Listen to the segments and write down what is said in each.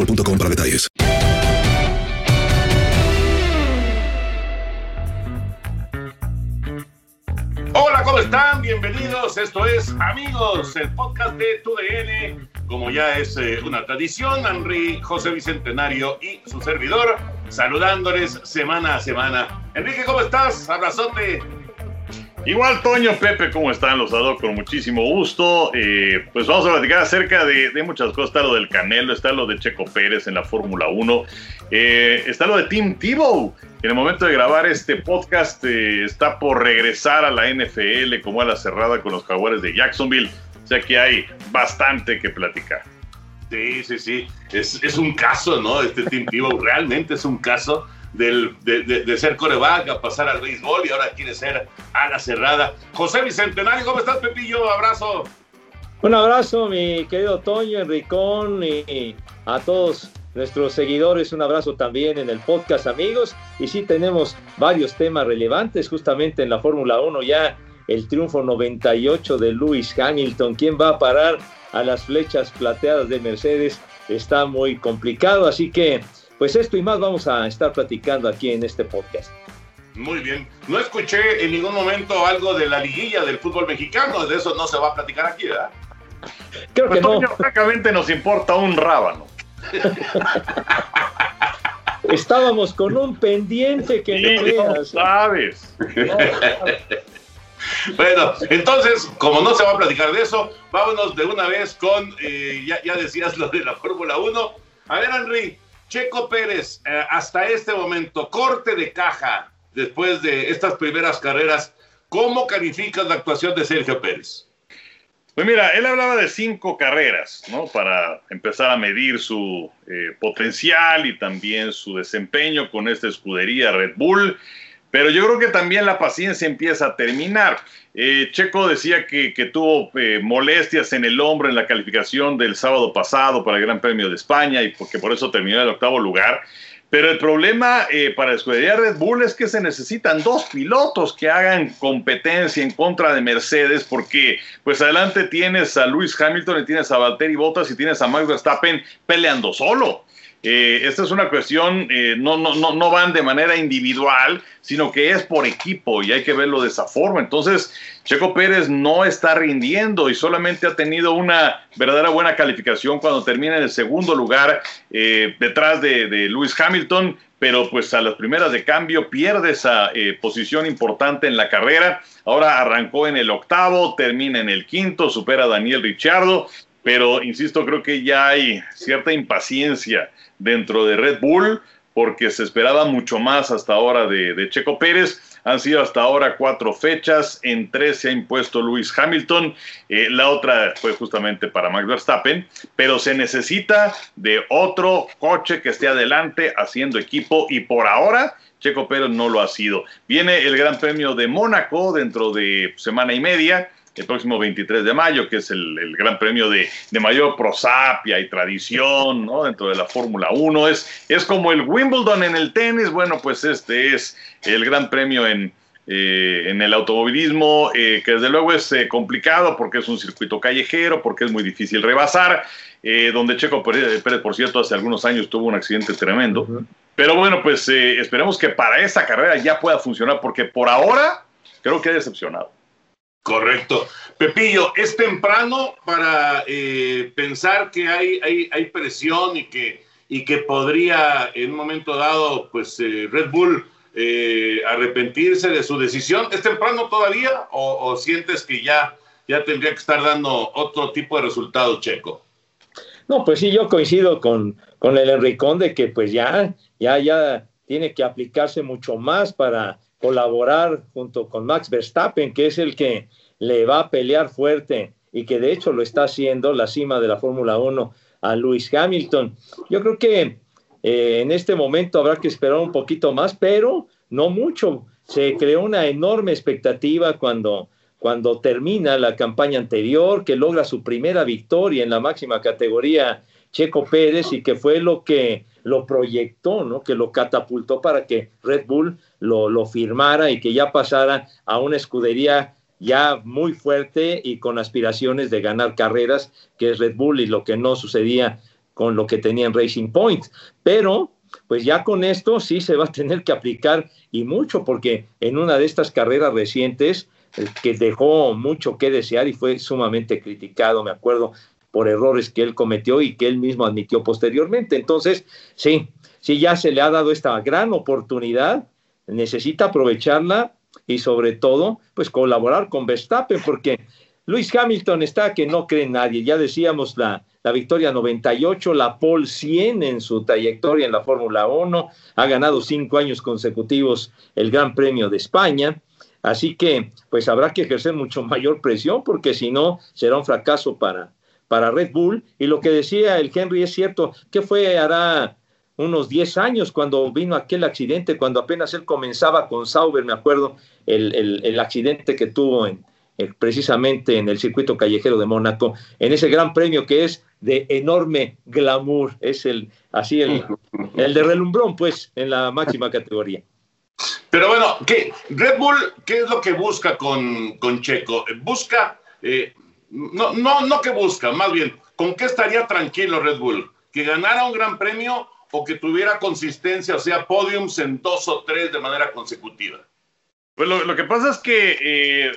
boostmobile.com para detalles. Hola, ¿cómo están? Bienvenidos. Esto es Amigos, el podcast de TUDN. Como ya es eh, una tradición, Henry, José Bicentenario y su servidor, saludándoles semana a semana. Enrique, ¿cómo estás? Abrazote. Igual, Toño, Pepe, ¿cómo están? Los saludo con muchísimo gusto. Eh, pues vamos a platicar acerca de, de, muchas cosas. Está lo del Canelo, está lo de Checo Pérez en la Fórmula 1, eh, está lo de Tim Tebow. En el momento de grabar este podcast eh, está por regresar a la NFL como a la cerrada con los jaguares de Jacksonville. O sea que hay bastante que platicar. Sí, sí, sí. Es, es un caso, ¿no? Este Tim Tebow realmente es un caso del, de, de, de, ser coreback a pasar al béisbol y ahora quiere ser a la cerrada. José Bicentenario, ¿cómo estás, Pepillo? Abrazo. Un abrazo, mi querido Toño, Enricón y a todos nuestros seguidores. Un abrazo también en el podcast, amigos. Y sí, tenemos varios temas relevantes justamente en la Fórmula 1 ya. El triunfo 98 de Lewis Hamilton. ¿Quién va a parar a las flechas plateadas de Mercedes? Está muy complicado, así que pues esto y más vamos a estar platicando aquí en este podcast. Muy bien. No escuché en ningún momento algo de la liguilla del fútbol mexicano. De eso no se va a platicar aquí, ¿verdad? Creo que pues, no. Francamente nos importa un rábano. Estábamos con un pendiente que sí, no veas. sabes. No, bueno, entonces, como no se va a platicar de eso, vámonos de una vez con, eh, ya, ya decías lo de la Fórmula 1. A ver, Henry, Checo Pérez, eh, hasta este momento, corte de caja después de estas primeras carreras, ¿cómo calificas la actuación de Sergio Pérez? Pues mira, él hablaba de cinco carreras, ¿no? Para empezar a medir su eh, potencial y también su desempeño con esta escudería Red Bull. Pero yo creo que también la paciencia empieza a terminar. Eh, Checo decía que, tuvo eh, molestias en el hombro en la calificación del sábado pasado para el Gran Premio de España y porque por eso terminó en el octavo lugar. Pero el problema eh, para la escudería Red Bull es que se necesitan dos pilotos que hagan competencia en contra de Mercedes, porque pues adelante tienes a Lewis Hamilton y tienes a Valtteri Bottas y tienes a Max Verstappen peleando solo. Eh, esta es una cuestión, eh, no, no, no, no van de manera individual, sino que es por equipo y hay que verlo de esa forma. Entonces, Checo Pérez no está rindiendo y solamente ha tenido una verdadera buena calificación cuando termina en el segundo lugar eh, detrás de, de Lewis Hamilton, pero pues a las primeras de cambio pierde esa eh, posición importante en la carrera. Ahora arrancó en el octavo, termina en el quinto, supera a Daniel Ricciardo pero insisto, creo que ya hay cierta impaciencia dentro de Red Bull porque se esperaba mucho más hasta ahora de, Checo Pérez. Han sido hasta ahora cuatro fechas, en tres se ha impuesto Luis Hamilton, eh, la otra fue justamente para Max Verstappen, pero se necesita de otro coche que esté adelante haciendo equipo y por ahora Checo Pérez no lo ha sido. Viene el Gran Premio de Mónaco dentro de semana y media el próximo 23 de mayo, que es el, gran premio de, mayor prosapia y tradición ¿no? dentro de la Fórmula 1. Es, es como el Wimbledon en el tenis, bueno, pues este es el gran premio en, eh, en el automovilismo, eh, que desde luego es eh, complicado porque es un circuito callejero, porque es muy difícil rebasar, donde Checo Pérez, por cierto, hace algunos años tuvo un accidente tremendo. Pero bueno, pues esperemos que para esta carrera ya pueda funcionar, porque por ahora creo que ha decepcionado. Correcto. Pepillo, es temprano para eh, pensar que hay, hay, presión y que, y que podría en un momento dado pues eh, Red Bull eh, arrepentirse de su decisión. ¿Es temprano todavía o, sientes que ya, ya tendría que estar dando otro tipo de resultado, Checo? No, pues sí, yo coincido con, con el Enricón de que pues ya, ya, ya tiene que aplicarse mucho más para colaborar junto con Max Verstappen, que es el que le va a pelear fuerte y que de hecho lo está haciendo la cima de la Fórmula 1 a Lewis Hamilton. Yo creo que eh, en este momento habrá que esperar un poquito más, pero no mucho. Se creó una enorme expectativa cuando, cuando termina la campaña anterior, que logra su primera victoria en la máxima categoría Checo Pérez y que fue lo que lo proyectó, ¿no? que lo catapultó para que Red Bull lo, lo firmara y que ya pasara a una escudería ya muy fuerte y con aspiraciones de ganar carreras, que es Red Bull y lo que no sucedía con lo que tenía en Racing Point. Pero, pues ya con esto sí se va a tener que aplicar y mucho, porque en una de estas carreras recientes, eh, que dejó mucho que desear y fue sumamente criticado, me acuerdo, por errores que él cometió y que él mismo admitió posteriormente. Entonces, sí, sí ya se le ha dado esta gran oportunidad, necesita aprovecharla y sobre todo, pues colaborar con Verstappen, porque Luis Hamilton está que no cree nadie. Ya decíamos la, la victoria 98, la pole 100 en su trayectoria en la Fórmula 1, ha ganado cinco años consecutivos el Gran Premio de España. Así que, pues habrá que ejercer mucho mayor presión, porque si no, será un fracaso para, para Red Bull. Y lo que decía el Henry es cierto, que fue hará unos 10 años cuando vino aquel accidente, cuando apenas él comenzaba con Sauber, me acuerdo, el, el, accidente que tuvo en, eh, precisamente en el circuito callejero de Mónaco, en ese gran premio que es de enorme glamour, es el así el, el de relumbrón, pues, en la máxima categoría. Pero bueno, ¿qué? Red Bull, ¿qué es lo que busca con, con Checo? Busca eh, no, no, no que busca, más bien, ¿con qué estaría tranquilo Red Bull? ¿Que ganara un gran premio o que tuviera consistencia, o sea, podiums en dos o tres de manera consecutiva? Pues lo, que pasa es que, eh,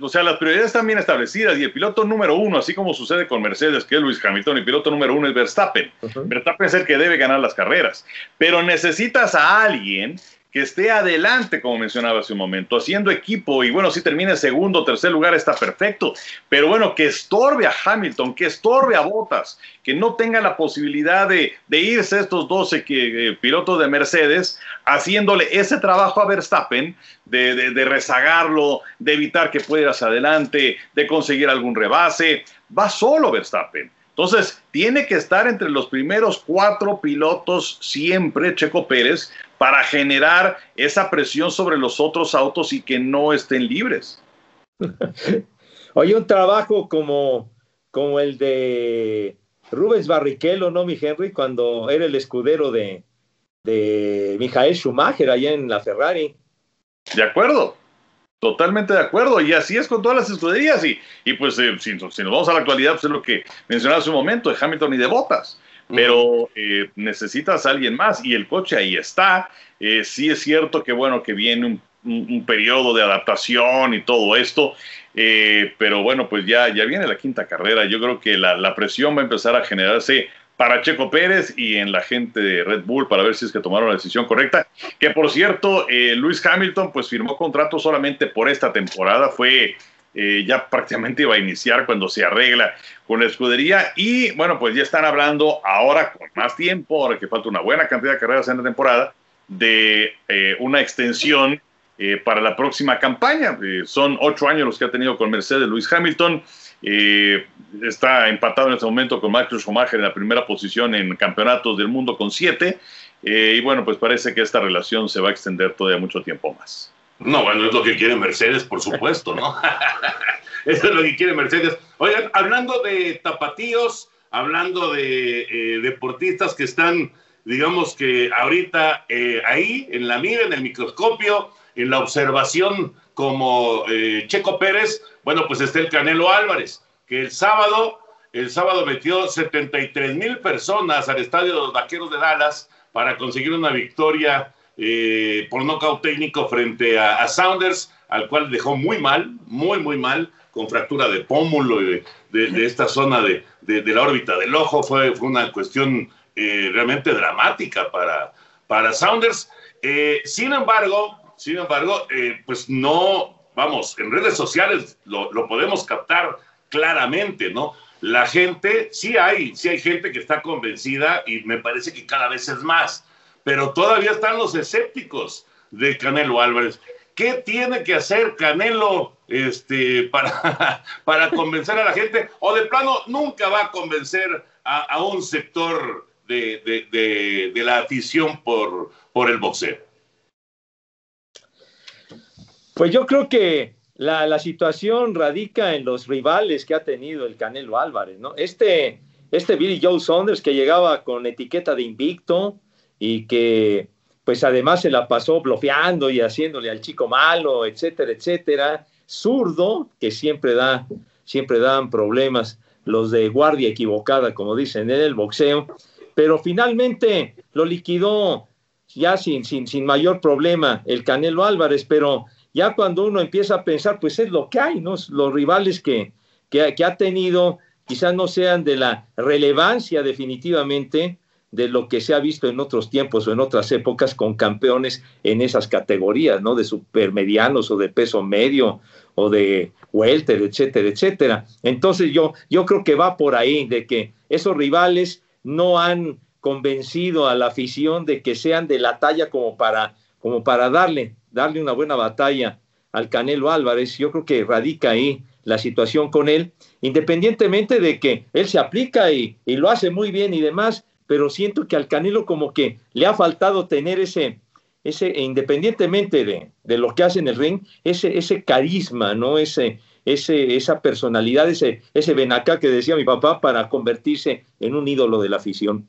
o sea, las prioridades están bien establecidas y el piloto número uno, así como sucede con Mercedes, que es Luis Hamilton, el piloto número uno es Verstappen. Verstappen es el que debe ganar las carreras, pero necesitas a alguien que esté adelante, como mencionaba hace un momento, haciendo equipo. Y bueno, si termina segundo o tercer lugar está perfecto, pero bueno, que estorbe a Hamilton, que estorbe a Bottas, que no tenga la posibilidad de, irse estos 12 que, eh, pilotos de Mercedes haciéndole ese trabajo a Verstappen de, de rezagarlo, de evitar que pueda ir hacia adelante, de conseguir algún rebase, va solo Verstappen. Entonces, tiene que estar entre los primeros cuatro pilotos siempre, Checo Pérez, para generar esa presión sobre los otros autos y que no estén libres. Oye, un trabajo como, como el de Rubens Barrichello, ¿no, mi Henry? Cuando era el escudero de, de Michael Schumacher allá en la Ferrari. De acuerdo. Totalmente de acuerdo, y así es con todas las escuderías. Y, y pues, eh, si, nos vamos a la actualidad, pues es lo que mencionaba hace un momento de Hamilton y de Bottas. Pero eh, necesitas a alguien más, y el coche ahí está. Eh, sí es cierto que, bueno, que viene un, periodo de adaptación y todo esto, pero bueno, pues ya, ya viene la quinta carrera. Yo creo que la, la presión va a empezar a generarse para Checo Pérez y en la gente de Red Bull para ver si es que tomaron la decisión correcta. Que por cierto, eh, Luis Hamilton pues firmó contrato solamente por esta temporada, fue eh, ya prácticamente iba a iniciar cuando se arregla con la escudería y bueno, pues ya están hablando ahora con más tiempo, ahora que falta una buena cantidad de carreras en la temporada, de eh, una extensión eh, para la próxima campaña. son ocho años los que ha tenido con Mercedes Luis Hamilton. Está empatado en este momento con Michael Schumacher en la primera posición en campeonatos del mundo con siete. y bueno, pues parece que esta relación se va a extender todavía mucho tiempo más. No, bueno, es lo que quiere Mercedes, por supuesto, ¿no? Eso es lo que quiere Mercedes. Oigan, hablando de tapatíos, hablando de eh, deportistas que están, digamos que ahorita eh, ahí, en la mira, en el microscopio, en la observación como eh, Checo Pérez, bueno, pues está el Canelo Álvarez, que el sábado, el sábado metió 73 mil personas al estadio de los Vaqueros de Dallas para conseguir una victoria eh, por nocaut técnico frente a, Sounders, al cual dejó muy mal, muy, muy mal, con fractura de pómulo y de, esta zona de, la órbita del ojo. Fue, fue una cuestión eh, realmente dramática para, para. Eh, sin embargo, sin embargo, pues no, vamos, en redes sociales lo, podemos captar claramente, ¿no? La gente, sí hay, sí hay gente que está convencida y me parece que cada vez es más pero todavía están los escépticos de Canelo Álvarez. ¿Qué tiene que hacer Canelo este, para, para convencer a la gente? O de plano nunca va a convencer a, un sector de, la afición por, por el boxeo. Pues yo creo que la, la, situación radica en los rivales que ha tenido el Canelo Álvarez, ¿no? Este, este Billy Joe Saunders que llegaba con etiqueta de invicto, y que pues además se la pasó bloqueando y haciéndole al chico malo, etcétera, etcétera, zurdo, que siempre da, siempre dan problemas los de guardia equivocada, como dicen en el boxeo, pero finalmente lo liquidó ya sin, sin, sin mayor problema el Canelo Álvarez, pero ya cuando uno empieza a pensar, pues es lo que hay, ¿no? Los rivales que, que, ha tenido quizás no sean de la relevancia definitivamente, de lo que se ha visto en otros tiempos o en otras épocas con campeones en esas categorías, ¿no? De supermedianos o de peso medio o de welter, etcétera, etcétera. Entonces yo, yo creo que va por ahí, de que esos rivales no han convencido a la afición de que sean de la talla como para, como para darle, darle una buena batalla al Canelo Álvarez. Yo creo que radica ahí la situación con él, independientemente de que él se aplica y, lo hace muy bien y demás, pero siento que al Canelo como que le ha faltado tener ese, ese independientemente de, de lo que hace en el ring, ese, ese carisma, ¿no? Ese, ese, esa personalidad, ese, ese benacá que decía mi papá para convertirse en un ídolo de la afición.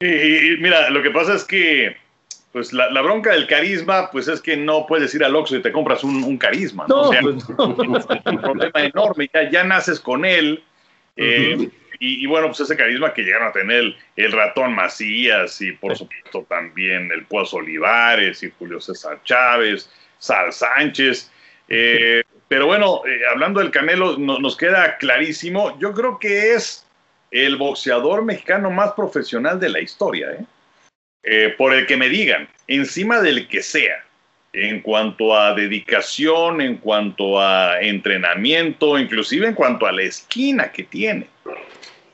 Y, mira, lo que pasa es que pues la, la, bronca del carisma, pues es que no puedes ir al Oxxo y te compras un, un carisma, ¿no? No, o sea, pues no. es un problema enorme, ya, ya naces con él. eh, y, y bueno, pues ese carisma que llegaron a tener el, el ratón Macías y por supuesto también el Pozo Olivares y Julio César Chávez, Sal Sánchez. eh, pero bueno, eh, hablando del Canelo, no- nos queda clarísimo. Yo creo que es el boxeador mexicano más profesional de la historia, ¿eh? Eh, por el que me digan, encima del que sea, en cuanto a dedicación, en cuanto a entrenamiento, inclusive en cuanto a la esquina que tiene.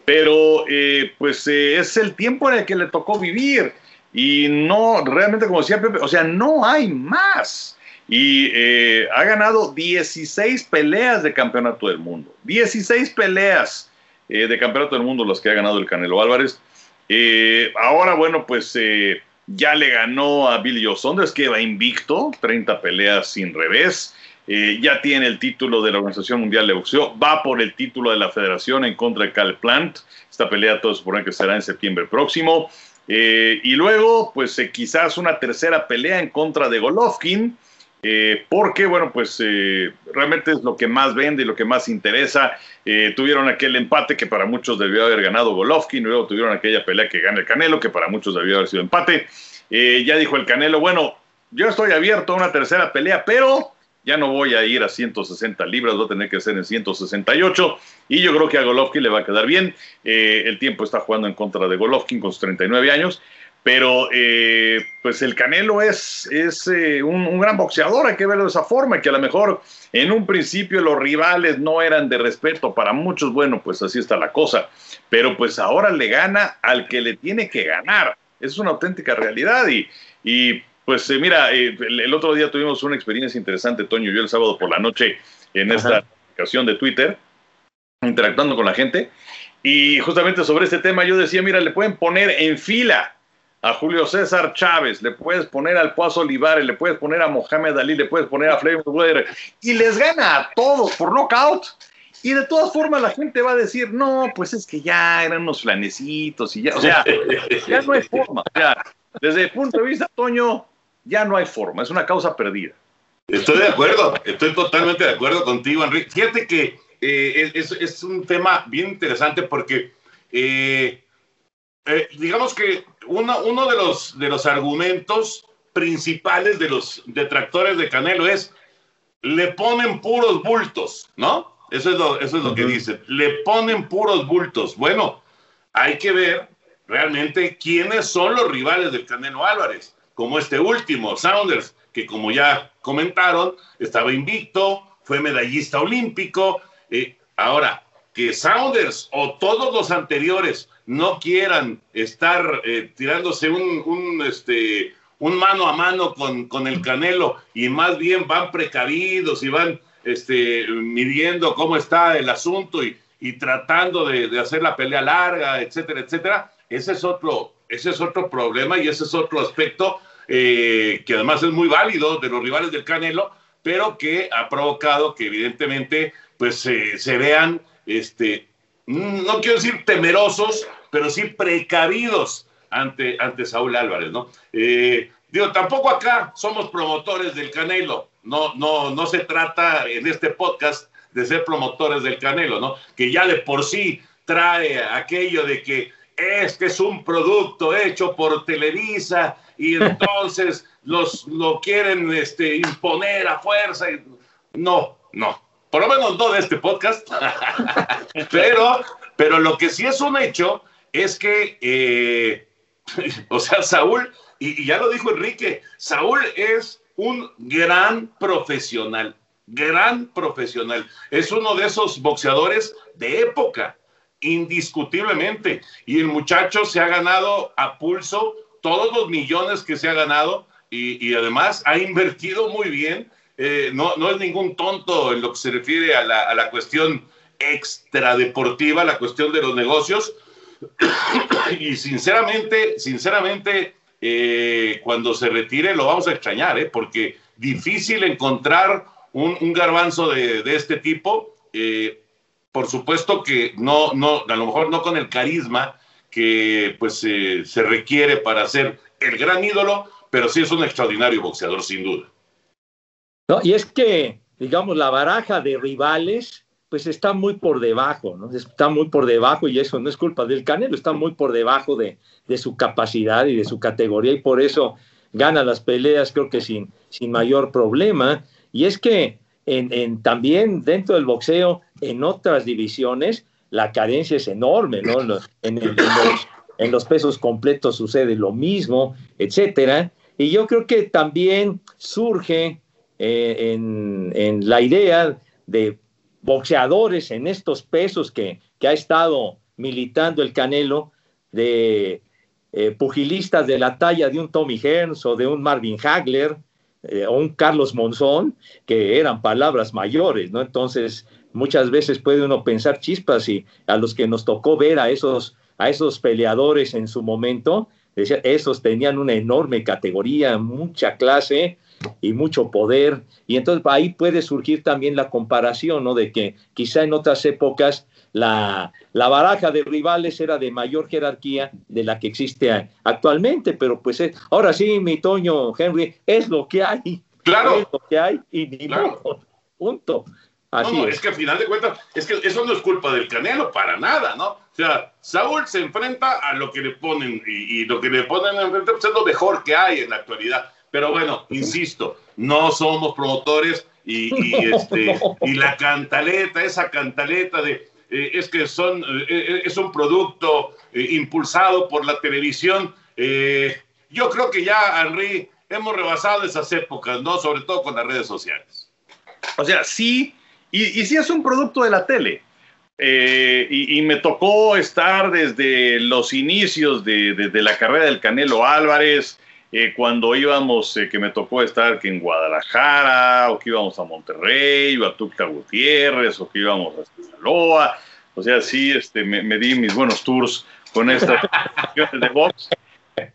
Pero eh, pues eh, es el tiempo en el que le tocó vivir y no, realmente como decía Pepe, o sea, no hay más. Y eh, ha ganado 16 peleas de campeonato del mundo. 16 peleas eh, de campeonato del mundo las que ha ganado el Canelo Álvarez. Eh, ahora, bueno, pues eh, ya le ganó a Billy Joe Saunders, que va invicto, 30 peleas sin revés. Ya tiene el título de la Organización Mundial de Boxeo. Va por el título de la Federación en contra de Cal Plant. Esta pelea todos suponen que será en septiembre próximo. Y luego, pues quizás una tercera pelea en contra de Golovkin. Eh, porque, bueno, pues eh, realmente es lo que más vende y lo que más interesa. Eh, tuvieron aquel empate que para muchos debió haber ganado Golovkin, luego tuvieron aquella pelea que gana el Canelo, que para muchos debió haber sido empate. Ya dijo el Canelo, bueno, yo estoy abierto a una tercera pelea, pero ya no voy a ir a 160 libras, va a tener que ser en 168. Y yo creo que a Golovkin le va a quedar bien. El tiempo está jugando en contra de Golovkin con sus 39 años. Pero eh, pues el Canelo es, es eh, un, un, gran boxeador, hay que verlo de esa forma, que a lo mejor en un principio los rivales no eran de respeto para muchos, bueno, pues así está la cosa, pero pues ahora le gana al que le tiene que ganar, es una auténtica realidad y, y pues eh, mira, el, el, otro día tuvimos una experiencia interesante, Toño y yo el sábado por la noche en esta aplicación de Twitter, interactuando con la gente, y justamente sobre este tema yo decía, mira, le pueden poner en fila a Julio César Chávez, le puedes poner al Pozo Olivares, le puedes poner a Mohamed Ali, le puedes poner a Floyd Mayweather y les gana a todos por knockout. Y de todas formas la gente va a decir, no, pues es que ya eran unos flanecitos y ya, o sea, ya no hay forma. Desde el punto de vista, Toño, ya no hay forma, es una causa perdida. Estoy de acuerdo, estoy totalmente de acuerdo contigo, Enrique. Fíjate que eh, es, es, un tema bien interesante porque, eh, eh, digamos que uno, uno de, los, de los argumentos principales de los detractores de Canelo es, le ponen puros bultos, ¿no? Eso es lo, eso es lo uh -huh. que dicen, le ponen puros bultos. Bueno, hay que ver realmente quiénes son los rivales del Canelo Álvarez, como este último, Saunders, que como ya comentaron, estaba invicto, fue medallista olímpico. Eh, ahora, que Saunders o todos los anteriores no quieran estar eh, tirándose un, un, este, un mano a mano con, con, el Canelo y más bien van precavidos y van este, midiendo cómo está el asunto y, y tratando de, de, hacer la pelea larga, etcétera, etcétera, ese es otro, ese es otro problema y ese es otro aspecto eh, que además es muy válido de los rivales del Canelo, pero que ha provocado que evidentemente pues se vean, este, no quiero decir temerosos, pero sí precavidos ante, ante Saúl Álvarez, ¿no? Eh, digo, tampoco acá somos promotores del Canelo, no, no, no se trata en este podcast de ser promotores del Canelo, ¿no? Que ya de por sí trae aquello de que este es un producto hecho por Televisa y entonces los lo quieren este, imponer a fuerza. No, no. Por lo menos no de este podcast. pero, pero lo que sí es un hecho es que, eh, o sea, Saúl, y, ya lo dijo Enrique, Saúl es un gran profesional, gran profesional. Es uno de esos boxeadores de época, indiscutiblemente. Y el muchacho se ha ganado a pulso todos los millones que se ha ganado y, y además ha invertido muy bien. Eh, no, no, es ningún tonto en lo que se refiere a la, cuestión extradeportiva, la cuestión de los negocios. y sinceramente, sinceramente, eh, cuando se retire lo vamos a extrañar, ¿eh? porque difícil encontrar un, garbanzo de, este tipo. Eh, por supuesto que no, no, a lo mejor no con el carisma que pues se requiere para ser el gran ídolo, pero sí es un extraordinario boxeador, sin duda. No, y es que, digamos, la baraja de rivales, pues está muy por debajo, ¿no? Está muy por debajo y eso no es culpa del Canelo, está muy por debajo de, de su capacidad y de su categoría y por eso gana las peleas, creo que sin, sin mayor problema. Y es que en, en, también dentro del boxeo, en otras divisiones, la carencia es enorme, ¿no? En, los, en, los, pesos completos sucede lo mismo, etcétera. Y yo creo que también surge eh, en, la idea de boxeadores en estos pesos que, que ha estado militando el Canelo, de eh, pugilistas de la talla de un Tommy Hearns o de un Marvin Hagler eh, o un Carlos Monzón, que eran palabras mayores, ¿no? Entonces, muchas veces puede uno pensar chispas y a los que nos tocó ver a esos, a esos peleadores en su momento, decía, esos tenían una enorme categoría, mucha clase y mucho poder, y entonces ahí puede surgir también la comparación, ¿no? De que quizá en otras épocas la, la, baraja de rivales era de mayor jerarquía de la que existe actualmente, pero pues eh, ahora sí, mi Toño Henry, es lo que hay. Claro. Es lo que hay y ni modo, punto. Así no, no, es. es que al final de cuentas, es que eso no es culpa del Canelo para nada, ¿no? O sea, Saúl se enfrenta a lo que le ponen y, y lo que le ponen enfrente pues, es lo mejor que hay en la actualidad. Pero bueno, insisto, no somos promotores y, y este, y la cantaleta, esa cantaleta de eh, es que son, eh, es un producto eh, impulsado por la televisión. yo creo que ya, Henry, hemos rebasado esas épocas, ¿no? Sobre todo con las redes sociales. O sea, sí, y, y sí es un producto de la tele. Y, y, me tocó estar desde los inicios de, de, de la carrera del Canelo Álvarez, eh, cuando íbamos, eh, que me tocó estar que en Guadalajara, o que íbamos a Monterrey, o a Tuxtla Gutiérrez, o que íbamos a Sinaloa. O sea, sí, este, me, me di mis buenos tours con estas de box.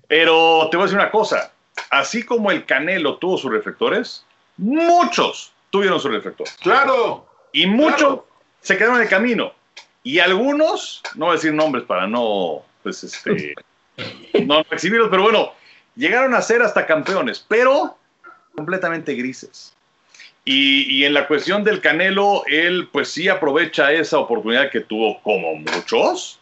Pero te voy a decir una cosa, así como el Canelo tuvo sus reflectores, muchos tuvieron sus reflectores. Claro. Y muchos claro. se quedaron en el camino. Y algunos, no voy a decir nombres para no, pues, este, no exhibirlos, pero bueno, llegaron a ser hasta campeones, pero completamente grises. Y, en la cuestión del Canelo, él pues sí aprovecha esa oportunidad que tuvo como muchos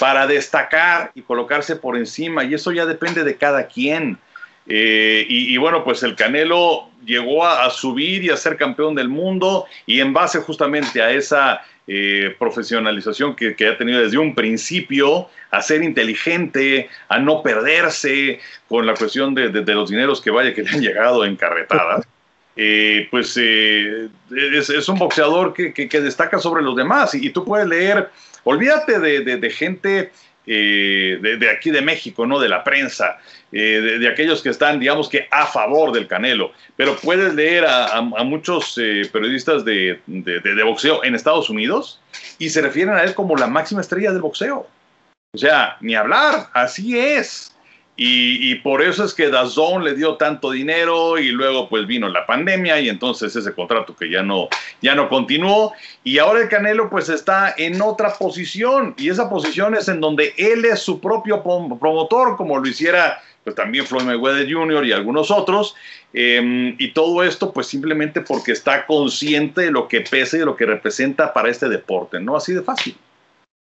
para destacar y colocarse por encima. Y eso ya depende de cada quien. Eh, y, y, bueno, pues el Canelo llegó a, a, subir y a ser campeón del mundo y en base justamente a esa eh, profesionalización que, que, ha tenido desde un principio, a ser inteligente, a no perderse con la cuestión de, de, de los dineros que vaya que le han llegado en carretadas. Eh, pues es, es, un boxeador que, que, que, destaca sobre los demás y, y tú puedes leer, olvídate de, de gente eh, de, aquí de México, ¿no? De la prensa, eh, de, aquellos que están, digamos que a favor del Canelo. Pero puedes leer a muchos eh, periodistas de, de, boxeo en Estados Unidos y se refieren a él como la máxima estrella del boxeo. O sea, ni hablar, así es. Y, por eso es que Dazón le dio tanto dinero y luego pues vino la pandemia y entonces ese contrato que ya no, ya no continuó y ahora el Canelo pues está en otra posición y esa posición es en donde él es su propio promotor como lo hiciera pues también Floyd Mayweather Jr. y algunos otros eh, y todo esto pues simplemente porque está consciente de lo que pesa y de lo que representa para este deporte, ¿no? Así de fácil.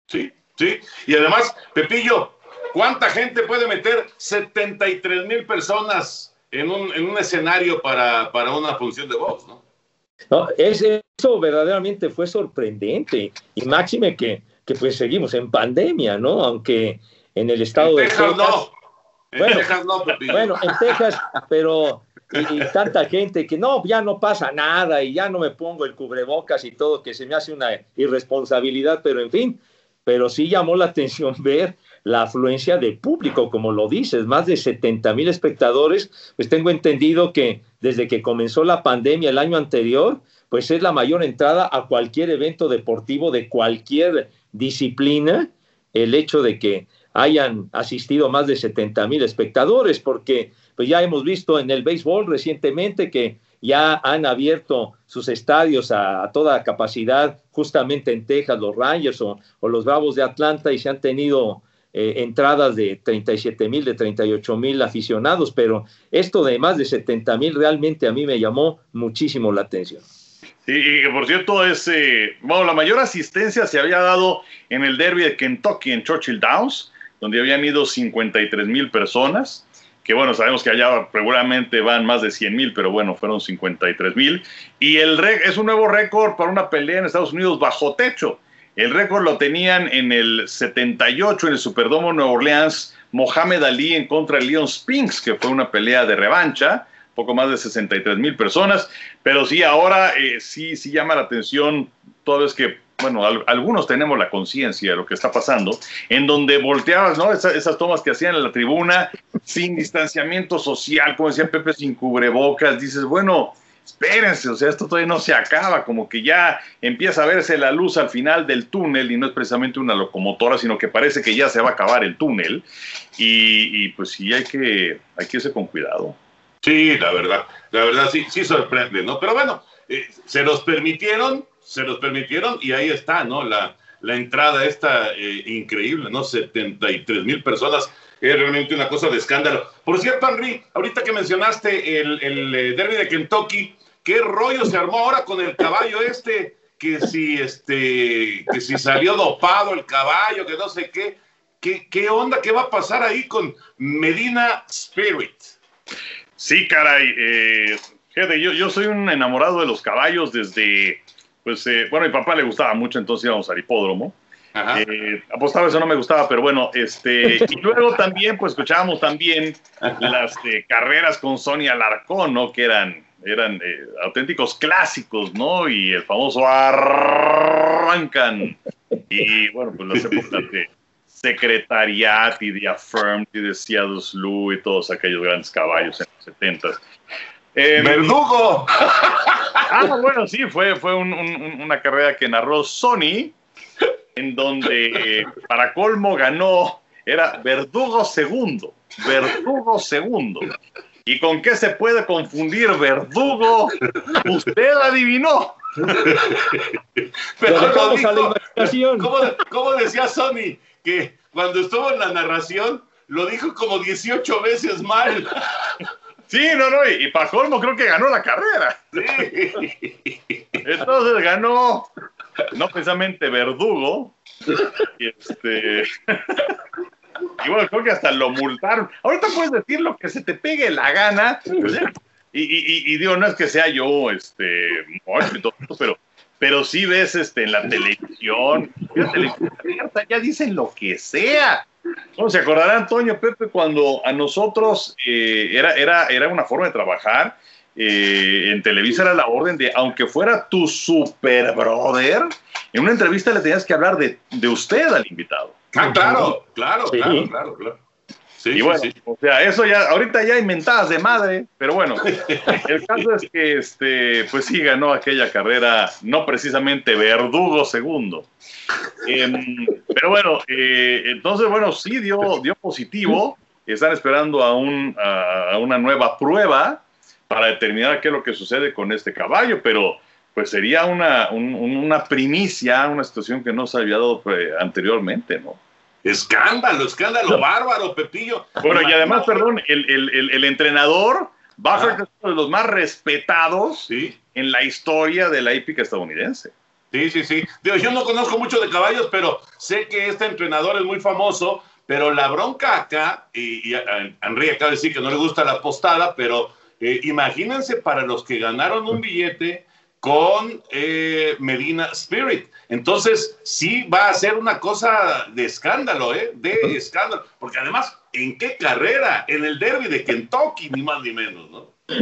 Sí, sí. Y además, Pepillo, ¿Cuánta gente puede meter 73 mil personas en un, en un escenario para, para, una función de voz? ¿no? No, eso verdaderamente fue sorprendente. Y máxime que, que pues seguimos en pandemia, ¿no? Aunque en el estado en de Texas. Texas no. En bueno, Texas no, bueno, en Texas, pero y, y, tanta gente que no, ya no pasa nada y ya no me pongo el cubrebocas y todo, que se me hace una irresponsabilidad, pero en fin, pero sí llamó la atención ver la afluencia de público, como lo dices, más de 70 mil espectadores, pues tengo entendido que desde que comenzó la pandemia el año anterior, pues es la mayor entrada a cualquier evento deportivo de cualquier disciplina, el hecho de que hayan asistido más de 70 mil espectadores, porque pues ya hemos visto en el béisbol recientemente que ya han abierto sus estadios a, toda capacidad, justamente en Texas, los Rangers o, o, los Bravos de Atlanta, y se han tenido eh, entradas de 37 mil, de 38 mil aficionados, pero esto de más de 70 mil realmente a mí me llamó muchísimo la atención. Sí, y que por cierto es, eh, bueno, la mayor asistencia se había dado en el derby de Kentucky en Churchill Downs, donde habían ido 53 mil personas, que bueno, sabemos que allá regularmente van más de 100 mil, pero bueno, fueron 53 mil. Y el es un nuevo récord para una pelea en Estados Unidos bajo techo. El récord lo tenían en el 78 en el Superdomo Nueva Orleans, Mohamed Ali en contra de Leon Spinks, que fue una pelea de revancha, poco más de 63 mil personas. Pero sí, ahora eh, sí, sí llama la atención, toda vez que bueno, algunos tenemos la conciencia de lo que está pasando, en donde volteabas, ¿no? esas tomas que hacían en la tribuna, sin distanciamiento social, como decía Pepe, sin cubrebocas, dices, bueno, espérense, o sea, esto todavía no se acaba, como que ya empieza a verse la luz al final del túnel y no es precisamente una locomotora, sino que parece que ya se va a acabar el túnel y, pues sí hay que, hay irse con cuidado. Sí, la verdad, la verdad sí, sí sorprende, ¿no? Pero bueno, eh, se los permitieron, se los permitieron y ahí está, ¿no? La, la entrada esta eh, increíble, ¿no? 73 mil personas es realmente una cosa de escándalo. Por cierto, Henry, ahorita que mencionaste el, el eh, derby de Kentucky, ¿qué rollo se armó ahora con el caballo este? Que si, este, que si salió dopado el caballo, que no sé qué. ¿Qué, qué onda? ¿Qué va a pasar ahí con Medina Spirit? Sí, caray. Eh, yo, yo soy un enamorado de los caballos desde, pues, eh, bueno, a mi papá le gustaba mucho, entonces íbamos al hipódromo. Eh, apostaba eso no me gustaba, pero bueno, este, y luego también, pues escuchábamos también las eh, carreras con Sonia Alarcón, ¿no? Que eran, eran eh, auténticos clásicos, ¿no? Y el famoso arrancan. Y bueno, pues las épocas de Secretariat y de Affirmed y de Seattle Slew y todos aquellos grandes caballos en los 70 eh, ¡Verdugo! ah, bueno, sí, fue, fue una carrera que narró Sony en donde para colmo ganó, era Verdugo segundo, Verdugo segundo. ¿Y con qué se puede confundir Verdugo? Usted adivinó. Pero ¿cómo, decía Sony? Que cuando estuvo en la narración lo dijo como 18 veces mal. Sí, no, no, y, y para colmo creo que ganó la carrera. Entonces ganó no precisamente verdugo. Y, este, y bueno, creo que hasta lo multaron. Ahorita puedes decir lo que se te pegue la gana. Y, digo, no es que sea yo, este, pero, pero sí ves este, en la televisión, ya dicen lo que sea. No, se acordará Antonio Pepe cuando a nosotros eh, era, era, era una forma de trabajar eh, en Televisa era la orden de, aunque fuera tu super brother, en una entrevista le tenías que hablar de, de usted al invitado. Ah, claro, claro, claro, claro, claro. Sí, y bueno, o sea, eso ya, ahorita ya inventadas de madre, pero bueno, el caso es que, este, pues sí ganó aquella carrera, no precisamente Verdugo segundo. Em, pero bueno, eh, entonces, bueno, sí dio, dio positivo, están esperando a, un, a una nueva prueba, para determinar qué es lo que sucede con este caballo, pero pues sería una, una primicia, una situación que no se había dado eh, anteriormente, ¿no? Escándalo, escándalo bárbaro, Pepillo. Bueno, y además, perdón, el, el, el, entrenador va a ser uno de los más respetados en la historia de la hípica estadounidense. Sí, sí, sí. yo no conozco mucho de caballos, pero sé que este entrenador es muy famoso, pero la bronca acá, y, y Henry acaba de decir que no le gusta la postada, pero eh, imagínense para los que ganaron un billete con eh, Medina Spirit. Entonces, sí va a ser una cosa de escándalo, ¿eh? De escándalo. Porque además, ¿en qué carrera? En el derby de Kentucky, ni más ni menos, ¿no?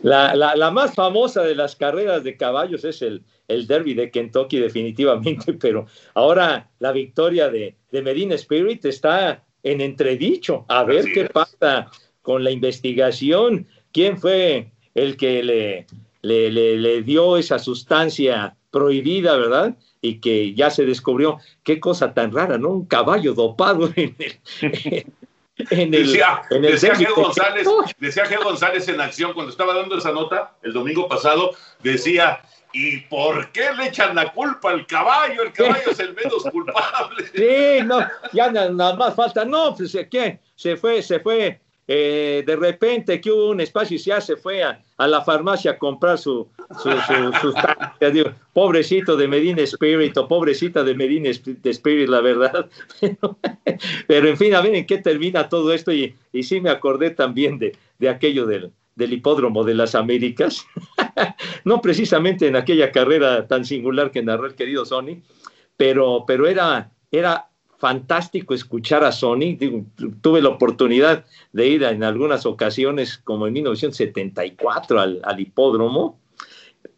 La, más famosa de las carreras de caballos es el, el derby de Kentucky, definitivamente, pero ahora la victoria de, de Medina Spirit está en entredicho. A ver qué pasa con la investigación, quién fue el que le, le, dio esa sustancia prohibida, ¿verdad? Y que ya se descubrió, qué cosa tan rara, ¿no? Un caballo dopado en el... En el, decía, en decía, G. González, decía G. González en acción cuando estaba dando esa nota el domingo pasado, decía ¿Y por qué le echan la culpa al caballo? El caballo es el menos culpable. Sí, no, ya nada más falta. No, pues ¿qué? Se fue, se fue. Eh, de repente que hubo un espacio y ya se fue a, la farmacia a comprar su, su, pobrecito de Medina Spirit o pobrecita de Medina Spirit, la verdad. Pero, en fin, a ver en qué termina todo esto. Y, y sí me acordé también de, de aquello del, del hipódromo de las Américas, no precisamente en aquella carrera tan singular que narró el querido Sony, pero, pero era, era fantástico escuchar a Sony. tuve la oportunidad de ir en algunas ocasiones, como en 1974, al, al hipódromo,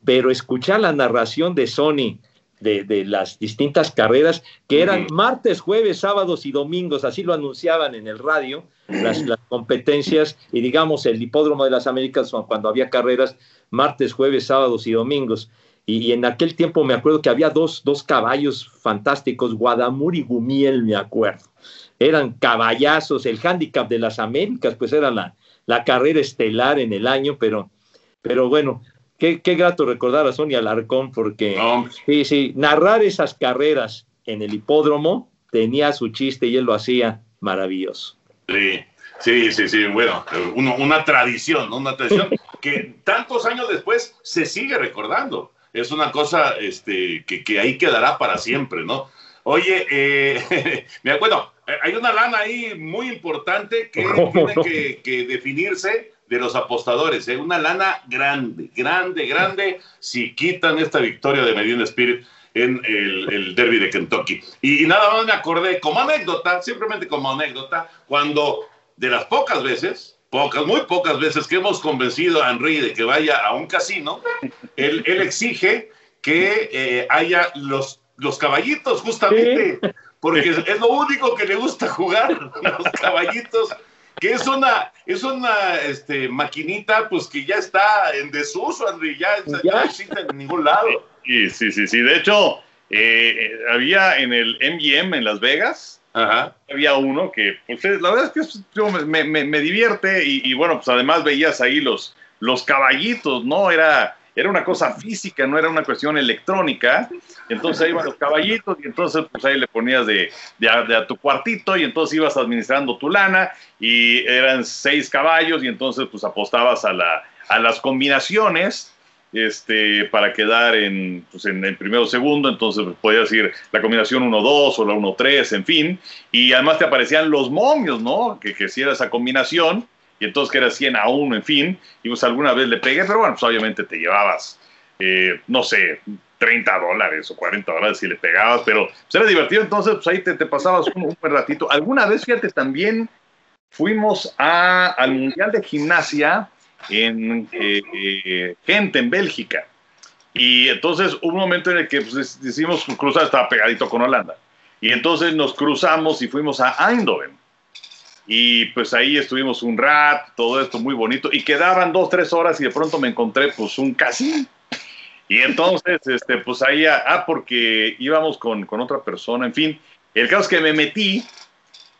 pero escuchar la narración de Sony de, las distintas carreras, que eran martes, jueves, sábados y domingos, así lo anunciaban en el radio, las, competencias, y digamos el hipódromo de las Américas, cuando había carreras, martes, jueves, sábados y domingos. Y, en aquel tiempo me acuerdo que había dos, dos caballos fantásticos, Guadamur y Gumiel, me acuerdo. Eran caballazos, el handicap de las Américas, pues era la, la carrera estelar en el año, pero, pero bueno, Qué, qué grato recordar a Sonia Alarcón, porque sí, sí, narrar esas carreras en el hipódromo tenía su chiste y él lo hacía maravilloso. Sí, sí, sí, sí, bueno, una tradición, una tradición que tantos años después se sigue recordando. Es una cosa este, que, que ahí quedará para siempre, ¿no? Oye, eh, bueno, hay una lana ahí muy importante que tiene que, que definirse de los apostadores, ¿eh? una lana grande, grande, grande, si quitan esta victoria de Medina Spirit en el, derby de Kentucky. Y, nada más me acordé, como anécdota, simplemente como anécdota, cuando de las pocas veces, pocas, muy pocas veces que hemos convencido a Henry de que vaya a un casino, él, exige que eh, haya los, los caballitos, justamente, porque es lo único que le gusta jugar, los caballitos que es una, es una este, maquinita pues que ya está en desuso, André, ya, no existe en ningún lado. Sí, sí, sí, sí. De hecho, eh, había en el MGM en Las Vegas, había uno que, pues, la verdad es que me, divierte y, bueno, pues además veías ahí los, los caballitos, ¿no? Era era una cosa física, no era una cuestión electrónica. Entonces ahí iban los caballitos y entonces pues ahí le ponías de, a, tu cuartito y entonces ibas administrando tu lana y eran seis caballos y entonces pues apostabas a, la, a las combinaciones este, para quedar en, pues, en el primero o segundo, entonces pues, podías ir la combinación 1-2 o la 1-3, en fin, y además te aparecían los momios, ¿no? Que, que si era esa combinación, y entonces que era 100 a 1, en fin, y pues alguna vez le pegué, pero bueno, pues obviamente te llevabas, eh, no sé, 30 dólares o 40 dólares si le pegabas, pero pues era divertido, entonces pues ahí te, te pasabas un, un, ratito. Alguna vez, fíjate, también fuimos a, al Mundial de Gimnasia en eh, eh, Gente, en Bélgica, y entonces un momento en el que pues, decimos cruzar, estaba pegadito con Holanda, y entonces nos cruzamos y fuimos a Eindhoven. Y pues ahí estuvimos un rato, todo esto muy bonito. Y quedaban dos, tres horas y de pronto me encontré pues un casino. Y entonces, este, pues ahí, ah, porque íbamos con, con otra persona, en fin. El caso es que me metí.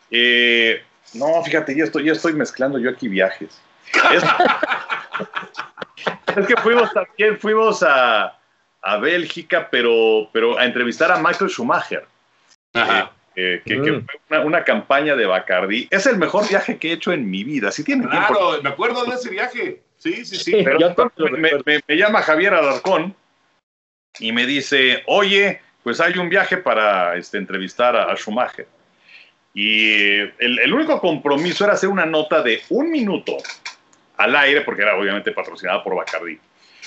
Eh, no, fíjate, ya estoy, ya estoy mezclando yo aquí viajes. Es, que fuimos también, fuimos a, a Bélgica, pero, pero a entrevistar a Michael Schumacher. Ajá. Eh, que, mm. fue una, campaña de Bacardi. Es el mejor viaje que he hecho en mi vida. Si tienen claro, me acuerdo de ese viaje. Sí, sí, sí. me, llama Javier Alarcón y me dice, oye, pues hay un viaje para este, entrevistar a, Schumacher. Y eh, el, el, único compromiso era hacer una nota de un minuto al aire, porque era obviamente patrocinada por Bacardi.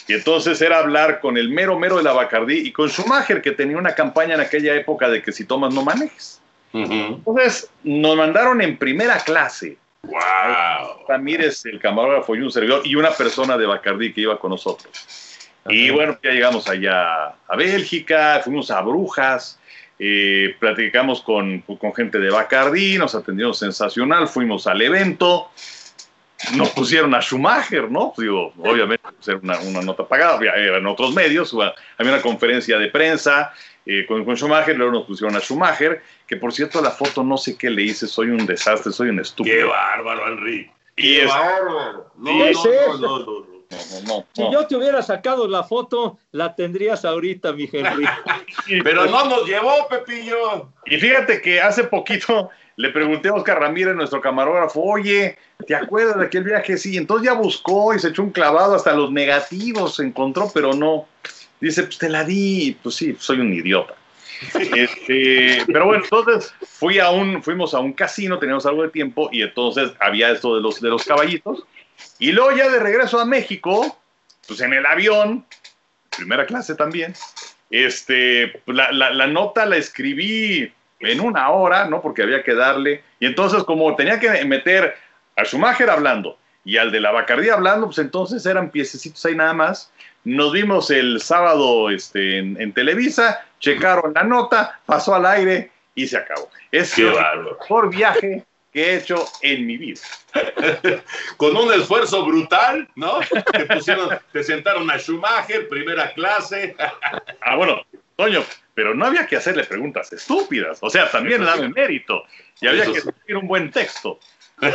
Y entonces era hablar con el mero mero de la Bacardí y con Schumacher, que tenía una campaña en aquella época de que si tomas no manejes. Entonces nos mandaron en primera clase. ¡Wow! Ramírez, el camarógrafo y un servidor, y una persona de Bacardí que iba con nosotros. Y bueno, ya llegamos allá a Bélgica, fuimos a Brujas, eh, platicamos con, con gente de Bacardí, nos atendieron sensacional, fuimos al evento nos pusieron a Schumacher, ¿no? Pues digo, obviamente, pues era una, una, nota pagada, eran otros medios, había una conferencia de prensa eh, con, con, Schumacher, luego nos pusieron a Schumacher, que por cierto la foto no sé qué le hice, soy un desastre, soy un estúpido. ¡Qué bárbaro, Henry! ¡Qué bárbaro! No, no, no, no, no, Si yo te hubiera sacado la foto, la tendrías ahorita, mi Henry. Pero no nos llevó, Pepillo. Y fíjate que hace poquito le pregunté a Oscar Ramírez, nuestro camarógrafo, oye, ¿te acuerdas de aquel viaje? Sí, entonces ya buscó y se echó un clavado, hasta los negativos se encontró, pero no. Dice, pues te la di, pues sí, soy un idiota. Este, pero bueno, entonces fui a un, fuimos a un casino, teníamos algo de tiempo y entonces había esto de los, de los caballitos. Y luego ya de regreso a México, pues en el avión, primera clase también, este, la, la, la nota la escribí en una hora, ¿no? Porque había que darle. Y entonces, como tenía que meter a Schumacher hablando y al de la Bacardía hablando, pues entonces eran piececitos ahí nada más. Nos vimos el sábado este, en, en Televisa, checaron la nota, pasó al aire y se acabó. Es Qué el mejor viaje que he hecho en mi vida. Con un esfuerzo brutal, ¿no? Te pusieron, te sentaron a Schumacher, primera clase. Ah, bueno, Toño, pero no había que hacerle preguntas estúpidas. O sea, también le daba mérito. Y había Eso que sí. escribir un buen texto.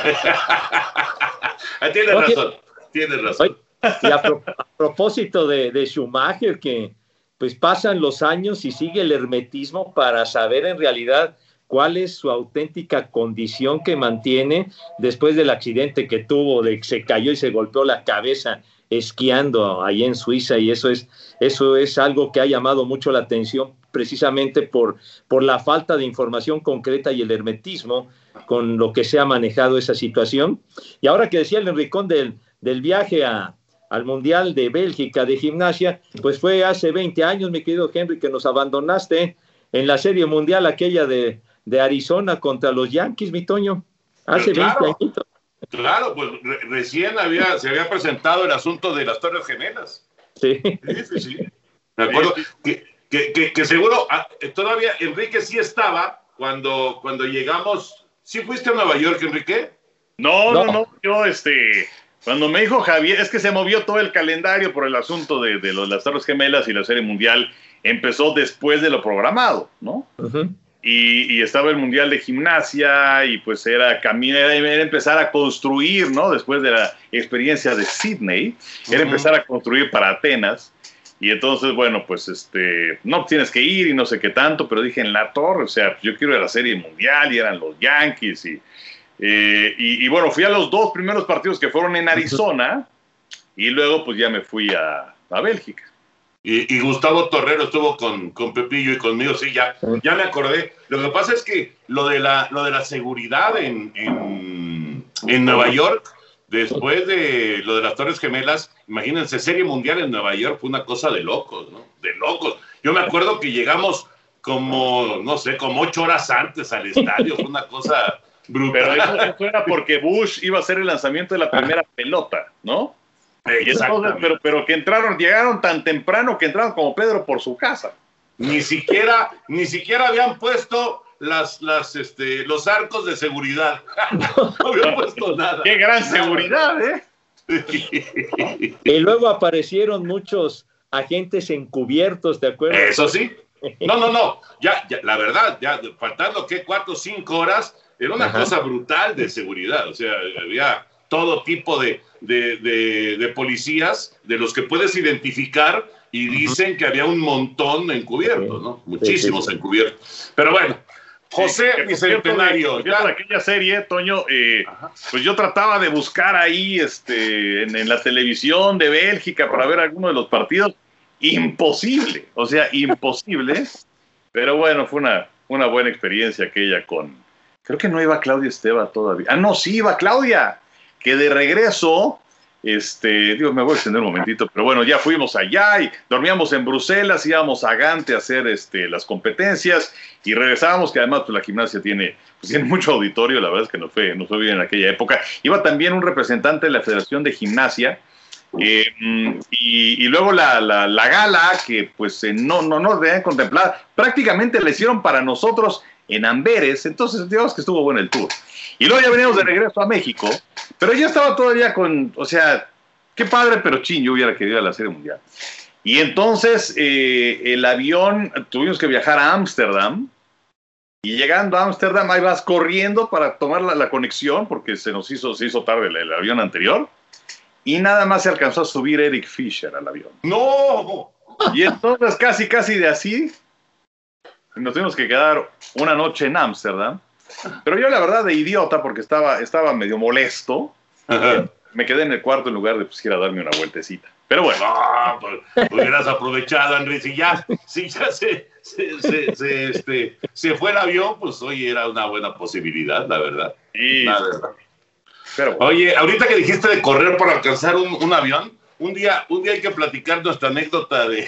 Ah, Tienes razón, tienes razón. Y a, pro- a propósito de, de Schumacher, que pues pasan los años y sigue el hermetismo para saber en realidad cuál es su auténtica condición que mantiene después del accidente que tuvo, de que se cayó y se golpeó la cabeza esquiando ahí en Suiza y eso es, eso es algo que ha llamado mucho la atención precisamente por, por la falta de información concreta y el hermetismo con lo que se ha manejado esa situación. Y ahora que decía el Enricón del, del viaje a, al Mundial de Bélgica de gimnasia, pues fue hace 20 años, mi querido Henry, que nos abandonaste en la Serie Mundial aquella de, de Arizona contra los Yankees, mi Toño. Hace claro. 20 añitos. Claro, pues re- recién había, se había presentado el asunto de las Torres Gemelas. Sí. Sí, sí, sí. Me acuerdo que, que, que- que seguro ah, todavía Enrique sí estaba cuando, cuando llegamos. ¿Sí fuiste a Nueva York, Enrique? No, no, No. no, yo este, cuando me dijo Javier, es que se movió todo el calendario por el asunto de, de los, las Torres Gemelas y la Serie Mundial, empezó después de lo programado, ¿no? Ujú. Y, y estaba el Mundial de Gimnasia y pues era, cami- era, era empezar a construir, ¿no? Después de la experiencia de Sydney, era Ujú. empezar a construir para Atenas. Y entonces, bueno, pues este, no tienes que ir y no sé qué tanto, pero dije en la torre, o sea, yo quiero ir a la Serie Mundial y eran los Yankees y, eh, y, y bueno, fui a los dos primeros partidos que fueron en Arizona y luego pues ya me fui a, a Bélgica. Y, y Gustavo Torrero estuvo con, con Pepillo y conmigo, sí, ya, ya me acordé. Lo que pasa es que lo de la, lo de la seguridad en, en, en Nueva York, después de lo de las Torres Gemelas, imagínense, Serie Mundial en Nueva York fue una cosa de locos, ¿no? De locos. Yo me acuerdo que llegamos como, no sé, como ocho horas antes al estadio, fue una cosa Pero brutal. eso, eso era porque Bush iba a hacer el lanzamiento de la primera pelota, ¿no? Entonces, pero, pero que entraron, llegaron tan temprano que entraron como Pedro por su casa. Ni siquiera, ni siquiera habían puesto las, las, este, los arcos de seguridad. no habían puesto nada. ¡Qué gran seguridad, eh! Y luego aparecieron muchos agentes encubiertos, ¿de acuerdo? Eso sí. No, no, no. Ya, ya, la verdad, ya faltando que cuatro o cinco horas, era una Ajá. cosa brutal de seguridad. O sea, había todo tipo de, de, de- de policías de los que puedes identificar y dicen que había un montón encubiertos, ¿no? Muchísimos sí, sí. encubiertos. Pero bueno, José cierto, Bicentenario, por de aquella serie, Toño, eh, pues yo trataba de buscar ahí este, en, en la televisión de Bélgica para ver alguno de los partidos. Imposible, o sea, imposible. Pero bueno, fue una, una buena experiencia aquella con... Creo que no iba Claudia Esteba todavía. Ah, no, sí iba Claudia, que de regreso, este, digo, me voy a extender un momentito, pero bueno, ya fuimos allá y dormíamos en Bruselas, íbamos a Gante a hacer este, las competencias y regresábamos, que además pues, la gimnasia tiene, pues, tiene mucho auditorio, la verdad es que nos fue, nos fue bien en aquella época. Iba también un representante de la Federación de Gimnasia, eh, y, luego la, la- la gala, que pues eh, no, no nos debían contemplar, prácticamente la hicieron para nosotros en Amberes, entonces digamos que estuvo bueno el tour. Y luego ya veníamos de regreso a México, pero yo estaba todavía con, o sea, qué padre, pero chin, yo hubiera querido ir a la Serie Mundial. Y entonces eh, el avión, tuvimos que viajar a Ámsterdam, y llegando a Ámsterdam, ahí vas corriendo para tomar la, la conexión, porque se nos hizo, se hizo tarde el, el avión anterior. y nada más se alcanzó a subir Eric Fisher al avión. ¡No! Y entonces casi, casi de así, nos tuvimos que quedar una noche en Ámsterdam. Pero yo la verdad de idiota, porque estaba, estaba medio molesto, me quedé en el cuarto en lugar de pues, ir a darme una vueltecita. Pero bueno. No, pues, hubieras aprovechado, Andrés, si ya, si ya se, se, se, se, este, se fue el avión, pues hoy era una buena posibilidad, la verdad. Sí. La verdad. Pero bueno. Oye, ahorita que dijiste de correr para alcanzar un, un avión, un día, un día hay que platicar nuestra anécdota de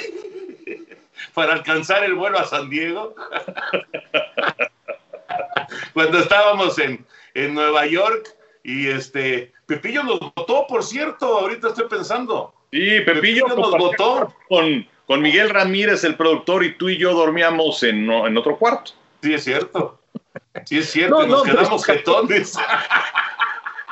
para alcanzar el vuelo a San Diego. Cuando estábamos en, en Nueva York y este Pepillo nos votó, por cierto, ahorita estoy pensando. Sí, Pepillo nos compartió votó. con, con Miguel Ramírez, el productor, y tú y yo dormíamos en, en otro cuarto. Sí, es cierto. Sí, es cierto, No, nos no, quedamos jetones.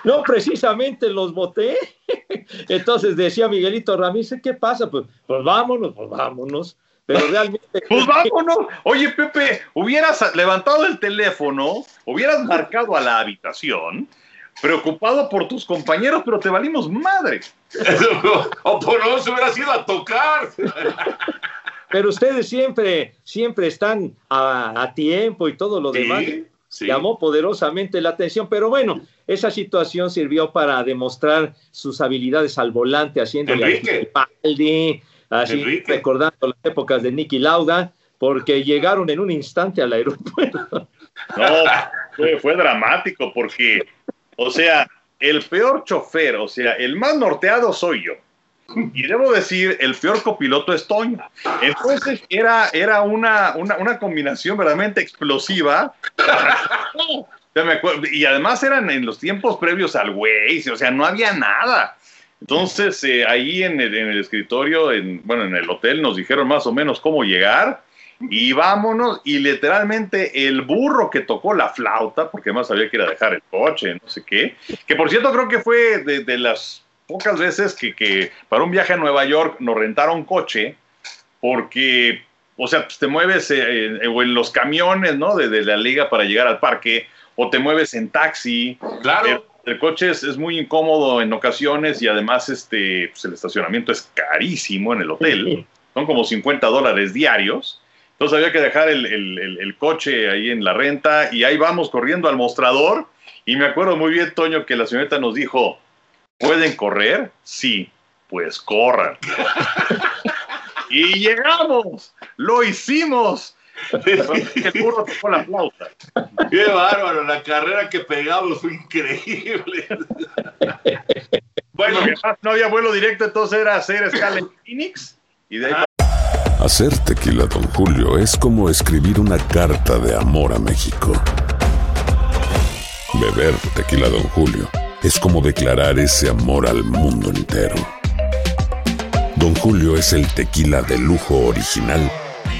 No, precisamente los voté. Entonces decía Miguelito Ramírez, ¿qué pasa? Pues, pues vámonos, pues vámonos. Pero realmente... Pues vámonos. Oye, Pepe, hubieras levantado el teléfono, hubieras marcado a la habitación, preocupado por tus compañeros, pero te valimos madre. o por lo menos hubiera ido a tocar. Pero ustedes siempre, siempre están a, a tiempo y todo lo Sí, demás. sí. Llamó poderosamente la atención, pero bueno, esa situación sirvió para demostrar sus habilidades al volante, haciéndole a Enrique. Así Enrique. recordando las épocas de Nicky Lauda, porque llegaron en un instante al aeropuerto. No, fue, fue dramático porque, o sea, el peor chofer, o sea, el más norteado soy yo. Y debo decir, el peor copiloto es Toño. Entonces era, era una, una, una combinación verdaderamente explosiva. Y además eran en los tiempos previos al Waze, o sea, no había nada. Entonces, eh, ahí en el, en el escritorio, en, bueno, en el hotel, nos dijeron más o menos cómo llegar. Y vámonos, y literalmente el burro que tocó la flauta, porque más sabía que ir a dejar el coche, no sé qué, que por cierto creo que fue de, de las pocas veces que, que para un viaje a Nueva York nos rentaron coche, porque, o sea, pues te mueves eh, en- o en los camiones, ¿no? De, de la liga para llegar al parque, o te mueves en taxi. Claro. El, coche es, es muy incómodo en ocasiones y además este, pues el estacionamiento es carísimo en el hotel. Son como 50 dólares diarios. Entonces había que dejar el, el- el- el coche ahí en la renta y ahí vamos corriendo al mostrador. Y me acuerdo muy bien, Toño, que la señorita nos dijo, ¿pueden correr? Sí, pues corran. y llegamos, lo hicimos. El burro tocó la flauta. Qué bárbaro, la carrera que pegamos fue increíble. Bueno, no había vuelo directo, entonces era hacer escala en Phoenix y de ahí Hacer tequila, Don Julio, es como escribir una carta de amor a México. Beber tequila, Don Julio, es como declarar ese amor al mundo entero. Don Julio es el tequila de lujo original,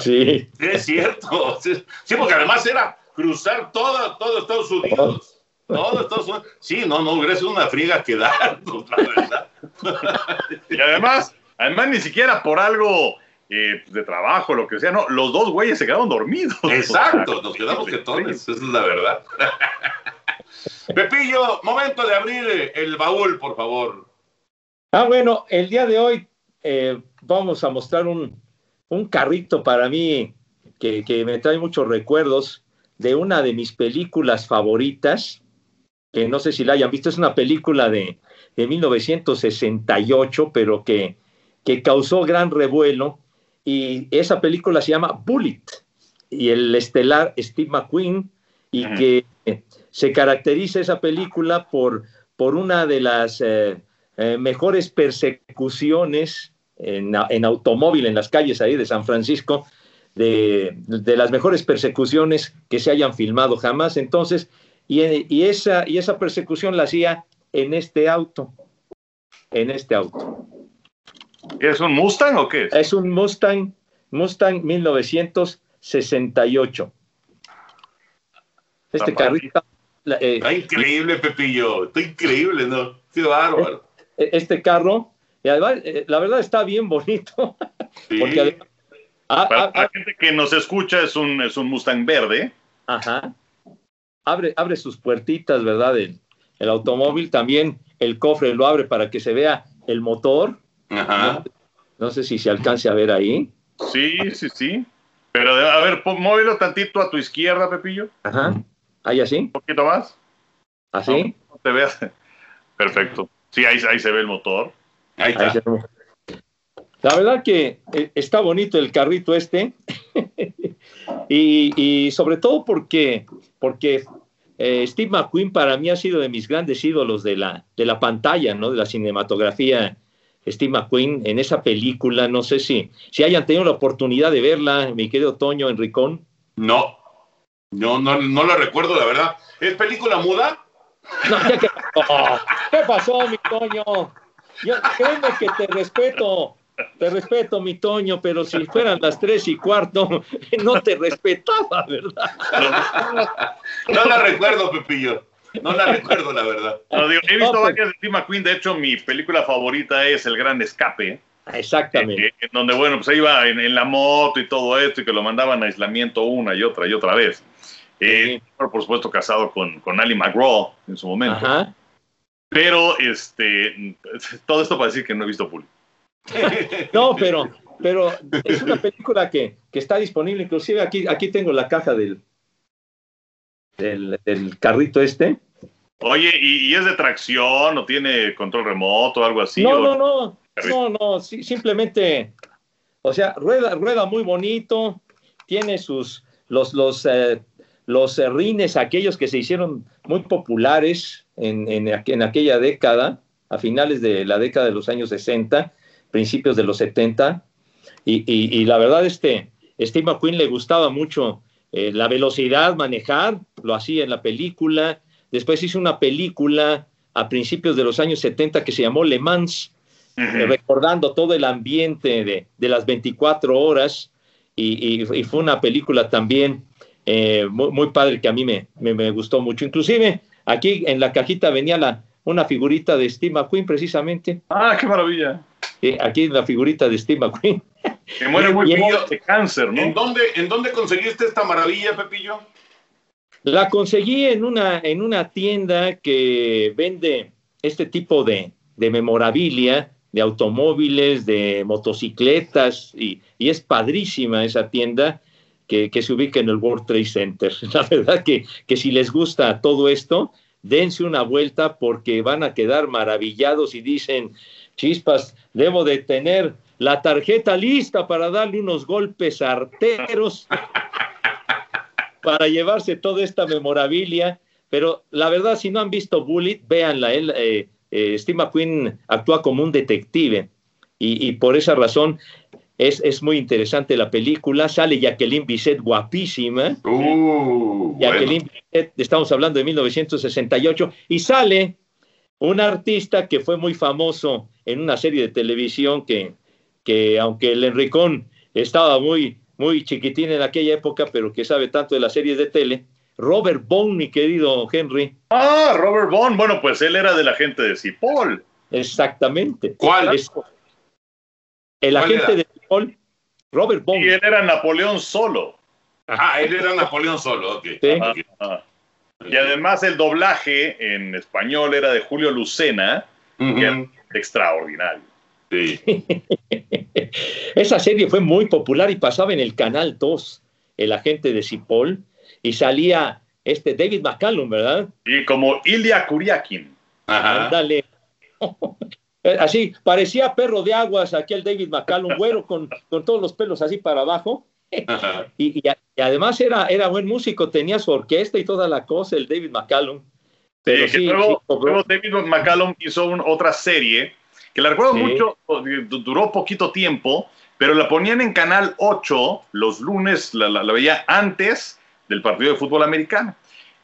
Sí. sí, es cierto. Sí, sí, porque además era cruzar todo, todo Estados Unidos. Todos, todos son- Sí, no, no hubiera sido una friega que dar, la verdad. Y además, además ni siquiera por algo eh, de trabajo, lo que sea, no, los dos güeyes se quedaron dormidos. Exacto, nos quedamos jetones, esa es la verdad. Pepillo, momento de abrir eh, el baúl, por favor. Ah, bueno, el día de hoy eh, vamos a mostrar un, un carrito para mí que, que me trae muchos recuerdos de una de mis películas favoritas, que no sé si la hayan visto, es una película de, de 1968, pero que, que causó gran revuelo, y esa película se llama Bullet, y el estelar Steve McQueen, y que se caracteriza esa película por, por una de las eh, eh, mejores persecuciones en, en, automóvil en las calles ahí de San Francisco, de, de, las mejores persecuciones que se hayan filmado jamás. Entonces, y, y, esa, y esa persecución la hacía en este auto, en este auto. ¿Es un Mustang o qué? Es un Mustang, Mustang 1968. Este carrito. Eh, está increíble, Pepillo. Está increíble, ¿no? Qué bárbaro. Este carro, y además, eh, la verdad está bien bonito. Sí. Porque además, ah, Para ah, la gente que nos escucha, es un, es un Mustang verde. Ajá. Abre, abre sus puertitas, ¿verdad? El, el, automóvil también, el cofre lo abre para que se vea el motor. Ajá. No, no sé si se alcance a ver ahí. Sí, sí, sí. Pero a ver, móvelo tantito a tu izquierda, Pepillo. Ajá. ¿Ahí así? Un poquito más. ¿Así? No, no te veas. Perfecto. Sí, ahí, ahí se ve el motor. Ahí está. Ahí. La verdad que eh, está bonito el carrito este. y, y, sobre todo porque, porque eh, Steve McQueen para mí ha sido de mis grandes ídolos de la, de la pantalla, ¿no? De la cinematografía. Steve McQueen en esa película, no sé si, si hayan tenido la oportunidad de verla, mi querido Toño Enricón. No, no, no, no la recuerdo, la verdad. ¿Es película muda? No, ¿qué, qué, oh, ¿qué pasó, mi Toño? Yo, créeme que te respeto, te respeto, mi Toño, pero si fueran las tres y cuarto, no te respetaba, ¿verdad? No la recuerdo, Pepillo. No la recuerdo, la verdad. No, digo, he visto No, pues- varias de Steve McQueen. De hecho, mi película favorita es El Gran Escape. Exactamente. eh, en donde, bueno, pues iba en, en la moto y todo esto, y que lo mandaban a aislamiento una y otra y otra vez. Eh, por supuesto, casado con, con Ali McGraw en su momento. Ajá. Pero, este, todo esto para decir que no he visto Puli. No, pero, pero es una película que, que está disponible, inclusive aquí, aquí tengo la caja del, del, del carrito este. Oye, ¿y, y es de tracción o tiene control remoto o algo así? no, no, no, no, no, sí, simplemente, o sea, rueda, rueda muy bonito, tiene sus, los, los, eh, los eh, rines, aquellos que se hicieron muy populares en, en, en aquella década, a finales de la década de los años 60, principios de los 70, y, y, y la verdad, este, Steve McQueen le gustaba mucho eh, la velocidad, manejar, lo hacía en la película, después hizo una película a principios de los años 70 que se llamó Le Mans, eh, recordando todo el ambiente de, de las 24 horas. Y, y- y fue una película también eh, muy, muy padre que a mí me, me- me gustó mucho. Inclusive aquí en la cajita venía la, una figurita de Steve McQueen precisamente. Ah, qué maravilla. Eh, aquí la figurita de Steve McQueen. Que muere muy joven de cáncer, ¿no? ¿En dónde, ¿En dónde conseguiste esta maravilla, Pepillo? La conseguí en una, en una tienda que vende este tipo de, de memorabilia, de automóviles, de motocicletas, y, y es padrísima esa tienda que, se ubica en el World Trade Center. La verdad que, que si les gusta todo esto, dense una vuelta porque van a quedar maravillados y dicen, chispas, debo de tener la tarjeta lista para darle unos golpes arteros para llevarse toda esta memorabilia. Pero la verdad, si no han visto Bullet, véanla. Él, eh, eh, Steve McQueen actúa como un detective y, y por esa razón es, es muy interesante la película. Sale Jacqueline Bisset guapísima. Uh, Jacqueline Bisset, estamos hablando de 1968, y sale un artista que fue muy famoso en una serie de televisión que, que aunque el Enricón estaba muy, muy chiquitín en aquella época, pero que sabe tanto de las series de tele, Robert Bond, mi querido Henry. Ah, Robert Bond. Bueno, pues él era de la gente de Cipoll. Exactamente. ¿Cuál? Es- el ¿Cuál agente era? de Cipoll, Robert Bond. Y él era Napoleón solo. Ah, él era Napoleón solo, ok. Sí. ok. Ah. Y además el doblaje en español era de Julio Lucena, Ujú. que era extraordinario. Sí. Esa serie fue muy popular y pasaba en el Canal 2, el agente de Cipoll, y salía este David McCallum, ¿verdad? Y como Ilya Kuriakin. Ajá. Ándale. Eh, Así, parecía perro de aguas aquel David McCallum, güero, con, con todos los pelos así para abajo. Y, y además era, era buen músico, tenía su orquesta y toda la cosa, el David McCallum. Pero Sí, luego, sí, luego David McCallum hizo un- otra serie que la recuerdo mucho, du- duró poquito tiempo, pero la ponían en Canal 8 los lunes, la, la- la veía antes del partido de fútbol americano.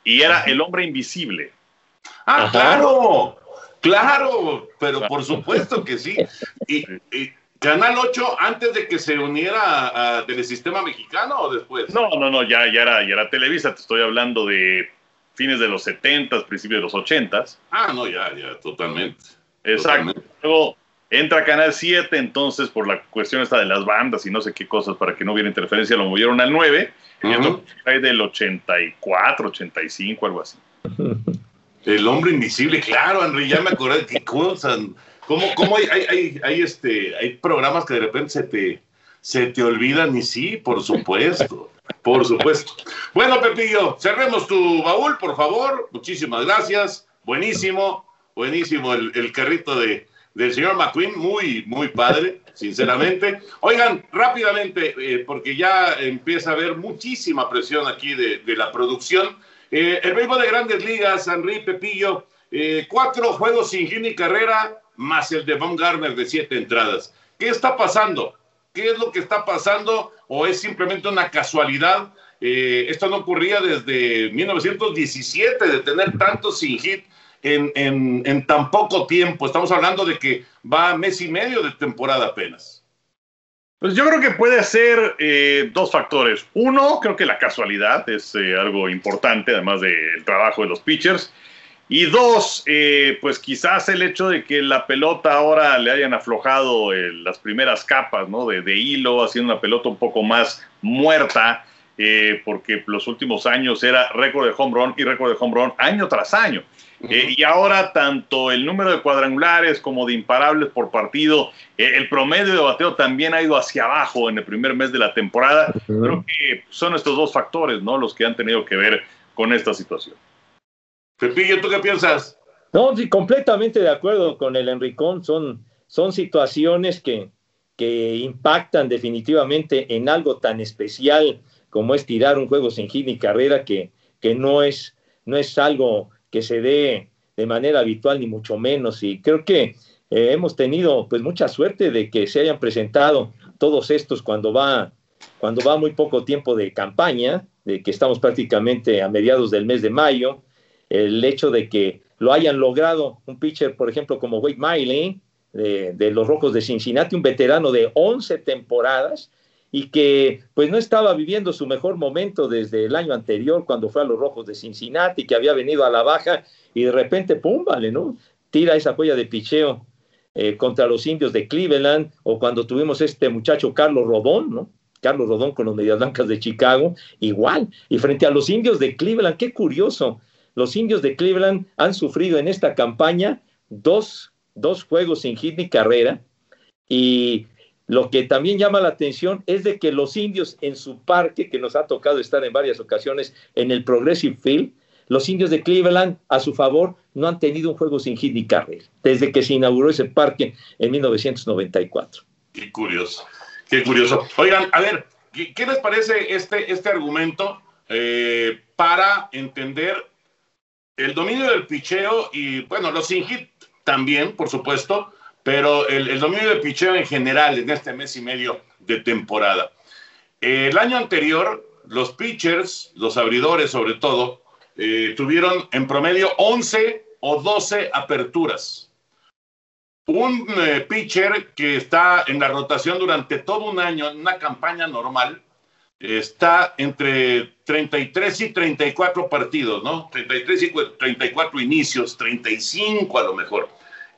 Y era El Hombre Invisible. Ah, Ajá. claro, claro, pero por supuesto que sí. Y, y Canal 8 antes de que se uniera a, Telesistema Mexicano o después? No, no, no, ya, ya, era, ya era Televisa, te estoy hablando de fines de los 70, principios de los 80. Ah, no, ya, ya, totalmente. Exacto. Totalmente. Luego entra Canal 7, entonces por la cuestión esta de las bandas y no sé qué cosas para que no hubiera interferencia, lo movieron al 9. Y Ujú. esto cae del 84, 85, algo así. El hombre invisible, claro, Henry, ya me acordé qué cosa. ¿Cómo, cómo hay, hay, hay, este, hay programas que de repente se te, se te olvidan? Y sí, por supuesto, por supuesto. Bueno, Pepillo, cerremos tu baúl, por favor. Muchísimas gracias. Buenísimo, buenísimo el, el carrito de, del señor McQueen, muy, muy padre, sinceramente. Oigan, rápidamente, eh, porque ya empieza a haber muchísima presión aquí de, de la producción. Eh, el béisbol de grandes ligas, Henry Pepillo, eh, cuatro juegos sin hit ni carrera, más el de Von Garner de siete entradas. ¿Qué está pasando? ¿Qué es lo que está pasando? ¿O es simplemente una casualidad? Eh, esto no ocurría desde 1917, de tener tantos sin hit en, en, en tan poco tiempo. Estamos hablando de que va mes y medio de temporada apenas. Pues yo creo que puede ser eh, dos factores. Uno, creo que la casualidad es eh, algo importante, además del trabajo de los pitchers. Y dos, eh, pues quizás el hecho de que la pelota ahora le hayan aflojado eh, las primeras capas ¿no? de, de hilo, haciendo una pelota un poco más muerta, porque los últimos años era récord de home run y récord de home run año tras año. Eh, y ahora tanto el número de cuadrangulares como de imparables por partido, eh, el promedio de bateo también ha ido hacia abajo en el primer mes de la temporada. Creo que son estos dos factores, ¿no? Los que han tenido que ver con esta situación. Pepillo, ¿tú qué piensas? No, sí, completamente de acuerdo con el Enricón. Son, son situaciones que, que impactan definitivamente en algo tan especial como es tirar un juego sin hit ni carrera, que, que no, es, no es algo que se dé de manera habitual, ni mucho menos. Y creo que eh, hemos tenido pues mucha suerte de que se hayan presentado todos estos cuando va, cuando va muy poco tiempo de campaña, de que estamos prácticamente a mediados del mes de mayo el hecho de que lo hayan logrado un pitcher, por ejemplo, como Wade Miley, de, de, los Rojos de Cincinnati, un veterano de 11 temporadas y que pues no estaba viviendo su mejor momento desde el año anterior cuando fue a los Rojos de Cincinnati, que había venido a la baja y de repente, pum, vale, ¿no? Tira esa joya de picheo eh, contra los indios de Cleveland o cuando tuvimos este muchacho Carlos Rodón, ¿no? Carlos Rodón con los Medias Blancas de Chicago, igual. Y frente a los indios de Cleveland, qué curioso, los indios de Cleveland han sufrido en esta campaña dos, dos juegos sin hit ni carrera. Y lo que también llama la atención es de que los indios en su parque, que nos ha tocado estar en varias ocasiones en el Progressive Field, los indios de Cleveland a su favor no han tenido un juego sin hit ni carrera desde que se inauguró ese parque en 1994. Qué curioso, qué curioso. Oigan, a ver, ¿qué, les parece este, este argumento eh, para entender el dominio del picheo y, bueno, los sin hit también, por supuesto, pero el, el, dominio del picheo en general en este mes y medio de temporada. El año anterior, los pitchers, los abridores sobre todo, eh, tuvieron en promedio 11 o 12 aperturas. Un eh, pitcher que está en la rotación durante todo un año, en una campaña normal, está entre 33 y 34 partidos, ¿no? 33 y 34 inicios, 35 a lo mejor.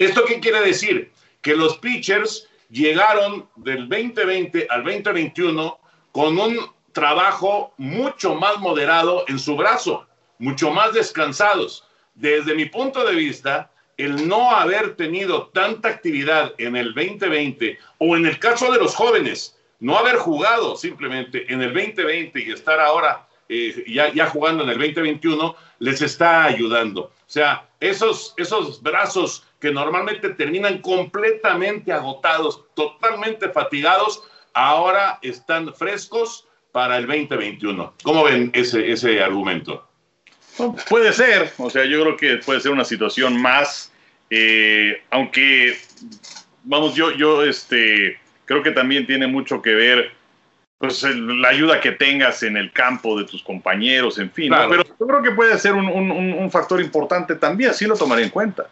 ¿Esto qué quiere decir? Que los pitchers llegaron del 2020 al 2021 con un trabajo mucho más moderado en su brazo, mucho más descansados. Desde mi punto de vista, el no haber tenido tanta actividad en el 2020 o en el caso de los jóvenes, no haber jugado simplemente en el 2020 y estar ahora eh, ya, ya, jugando en el 2021, les está ayudando. O sea, esos, esos brazos que normalmente terminan completamente agotados, totalmente fatigados, ahora están frescos para el 2021. ¿Cómo ven ese, ese argumento? Puede ser, o sea, yo creo que puede ser una situación más, eh, aunque, vamos, yo, yo, este, creo que también tiene mucho que ver pues la ayuda que tengas en el campo de tus compañeros, en fin. ¿no? Pero yo creo que puede ser un, un, un, factor importante también, sí lo tomaré en cuenta.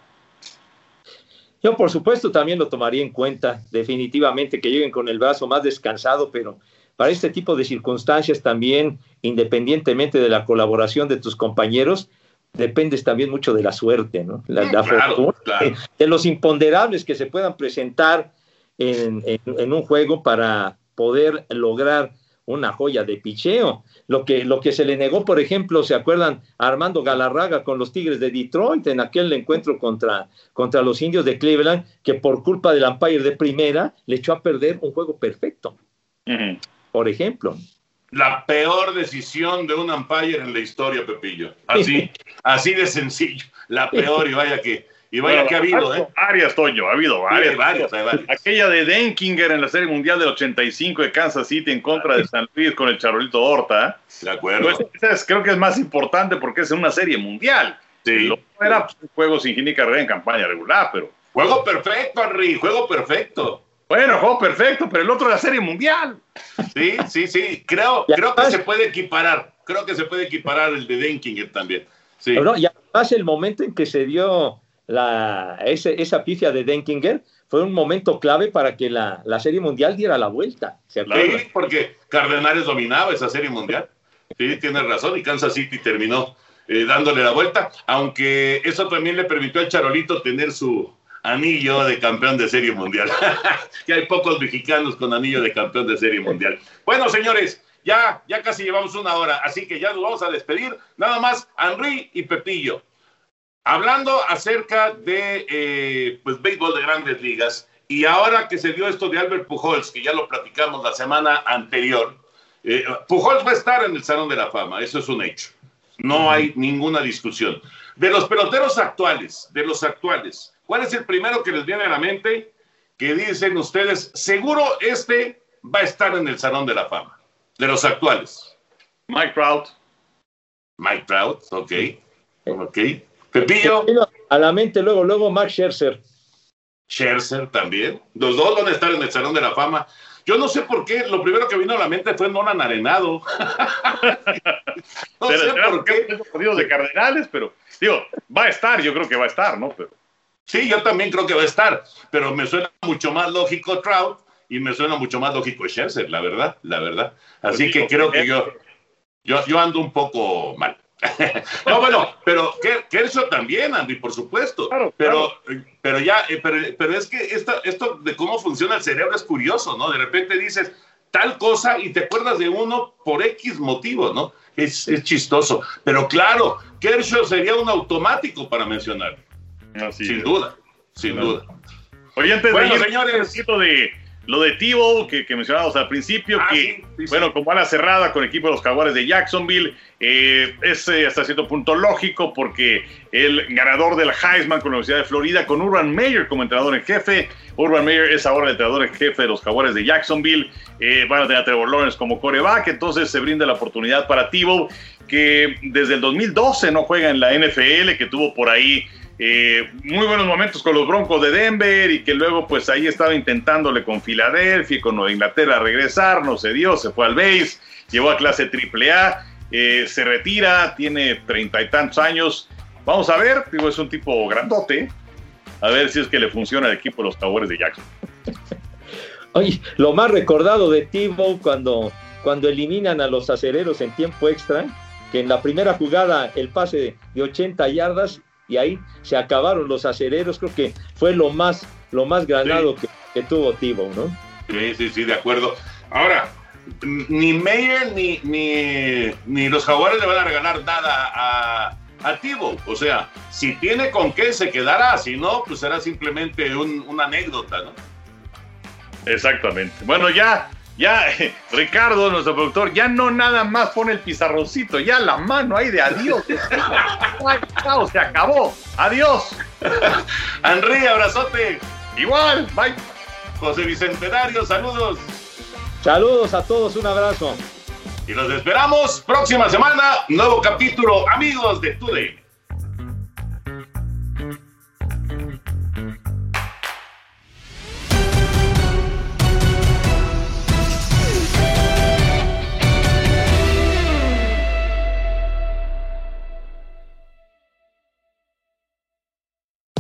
Yo, por supuesto, también lo tomaría en cuenta, definitivamente, que lleguen con el brazo más descansado, pero para este tipo de circunstancias también, independientemente de la colaboración de tus compañeros, dependes también mucho de la suerte, ¿no? La, la claro, fortuna, claro. de los imponderables que se puedan presentar en, en, en, un juego para poder lograr una joya de picheo. Lo que, lo que se le negó, por ejemplo, ¿se acuerdan? A Armando Galarraga con los Tigres de Detroit en aquel encuentro contra, contra los indios de Cleveland, que por culpa del umpire de primera le echó a perder un juego perfecto. Uh -huh. Por ejemplo. La peor decisión de un umpire en la historia, Pepillo. Así, así de sencillo. La peor, y vaya que, y vaya bueno, que ha habido, ¿eh? Varias, Toño, ha habido varias. Sí, varias, hay varias. Aquella de Denkinger en la Serie Mundial del 85 de Kansas City en contra de San Luis con el Charolito Horta. De acuerdo. Pues, esa es, creo que es más importante porque es una serie mundial. Sí. Lo era pues, un juego sin Gini Carrera en campaña regular, pero. Juego perfecto, Henry, juego perfecto. Bueno, juego perfecto, pero el otro de la serie mundial. Sí, sí, sí. Creo, creo que se puede equiparar. Creo que se puede equiparar el de Denkinger también. Sí. Pero no, y además el momento en que se dio la, ese, esa pifia de Denkinger fue un momento clave para que la, la serie mundial diera la vuelta. ¿se sí, porque Cardenales dominaba esa serie mundial. Sí, tienes razón, y Kansas City terminó eh, dándole la vuelta, aunque eso también le permitió al Charolito tener su anillo de campeón de serie mundial. que hay pocos mexicanos con anillo de campeón de serie mundial. Bueno, señores, ya, ya casi llevamos una hora, así que ya nos vamos a despedir. Nada más, Henry y Pepillo. Hablando acerca de eh, pues, béisbol de grandes ligas, y ahora que se dio esto de Albert Pujols, que ya lo platicamos la semana anterior, eh, Pujols va a estar en el Salón de la Fama, eso es un hecho. No hay ninguna discusión. De los peloteros actuales, de los actuales, ¿cuál es el primero que les viene a la mente que dicen ustedes, seguro este va a estar en el Salón de la Fama? De los actuales. Mike Trout. Mike Trout, ok. Ok. Pepillo. A la mente luego, luego Max Scherzer. Scherzer también. Los dos van a estar en el Salón de la Fama. Yo no sé por qué, lo primero que vino a la mente fue Nolan Arenado. no pero, sé por qué. de Cardenales, pero digo, va a estar, yo creo que va a estar, ¿no? Pero... Sí, yo también creo que va a estar, pero me suena mucho más lógico Trout y me suena mucho más lógico Scherzer, la verdad, la verdad. Así pues que digo, creo que yo, yo, yo ando un poco mal. no, bueno, pero Kershaw también, Andy, por supuesto. Claro, pero, claro. pero ya, eh, pero, pero, es que esta, esto de cómo funciona el cerebro es curioso, ¿no? De repente dices tal cosa y te acuerdas de uno por X motivo, ¿no? Es, es chistoso. Pero claro, Kershaw sería un automático para mencionar. Así sin es. duda, sin Claro. duda. Oye, antes Bueno, de ir, señores. un poquito de lo de Tivo que, que mencionábamos al principio, Ah, que, sí, sí, sí. bueno, como ala cerrada con el equipo de los Jaguares de Jacksonville, eh, es eh, hasta cierto punto lógico porque el ganador del Heisman con la Universidad de Florida, con Urban Meyer como entrenador en jefe, Urban Meyer es ahora el entrenador en jefe de los Jaguares de Jacksonville, eh, van a tener a Trevor Lawrence como coreback, entonces se brinda la oportunidad para Tivo, que desde el 2012 no juega en la NFL, que tuvo por ahí eh, muy buenos momentos con los Broncos de Denver y que luego pues ahí estaba intentándole con Filadelfia y con Nueva Inglaterra regresar, no se dio, se fue al base, llegó a clase AAA, eh, se retira, tiene treinta y tantos años, vamos a ver, digo, es un tipo grandote, a ver si es que le funciona al equipo los Jaguares de Jackson. Oye, lo más recordado de Tebow cuando cuando eliminan a los acereros en tiempo extra, que en la primera jugada el pase de 80 yardas y ahí se acabaron los acereros, creo que fue lo más, lo más granado que, que, tuvo Tibo, ¿no? Sí, sí, sí, de acuerdo. Ahora, ni Meyer ni, ni, ni los jaguares le van a regalar nada a, a Tibo. O sea, si tiene con qué se quedará, si no, pues será simplemente un, una anécdota, ¿no? Exactamente. Bueno, ya, ya, Ricardo, nuestro productor, ya no nada más pone el pizarroncito, ya la mano ahí de adiós. se acabó. Adiós. Henry, abrazote. Igual, bye. José Bicentenario, saludos. Saludos a todos, un abrazo. Y los esperamos próxima semana, nuevo capítulo, amigos de Today.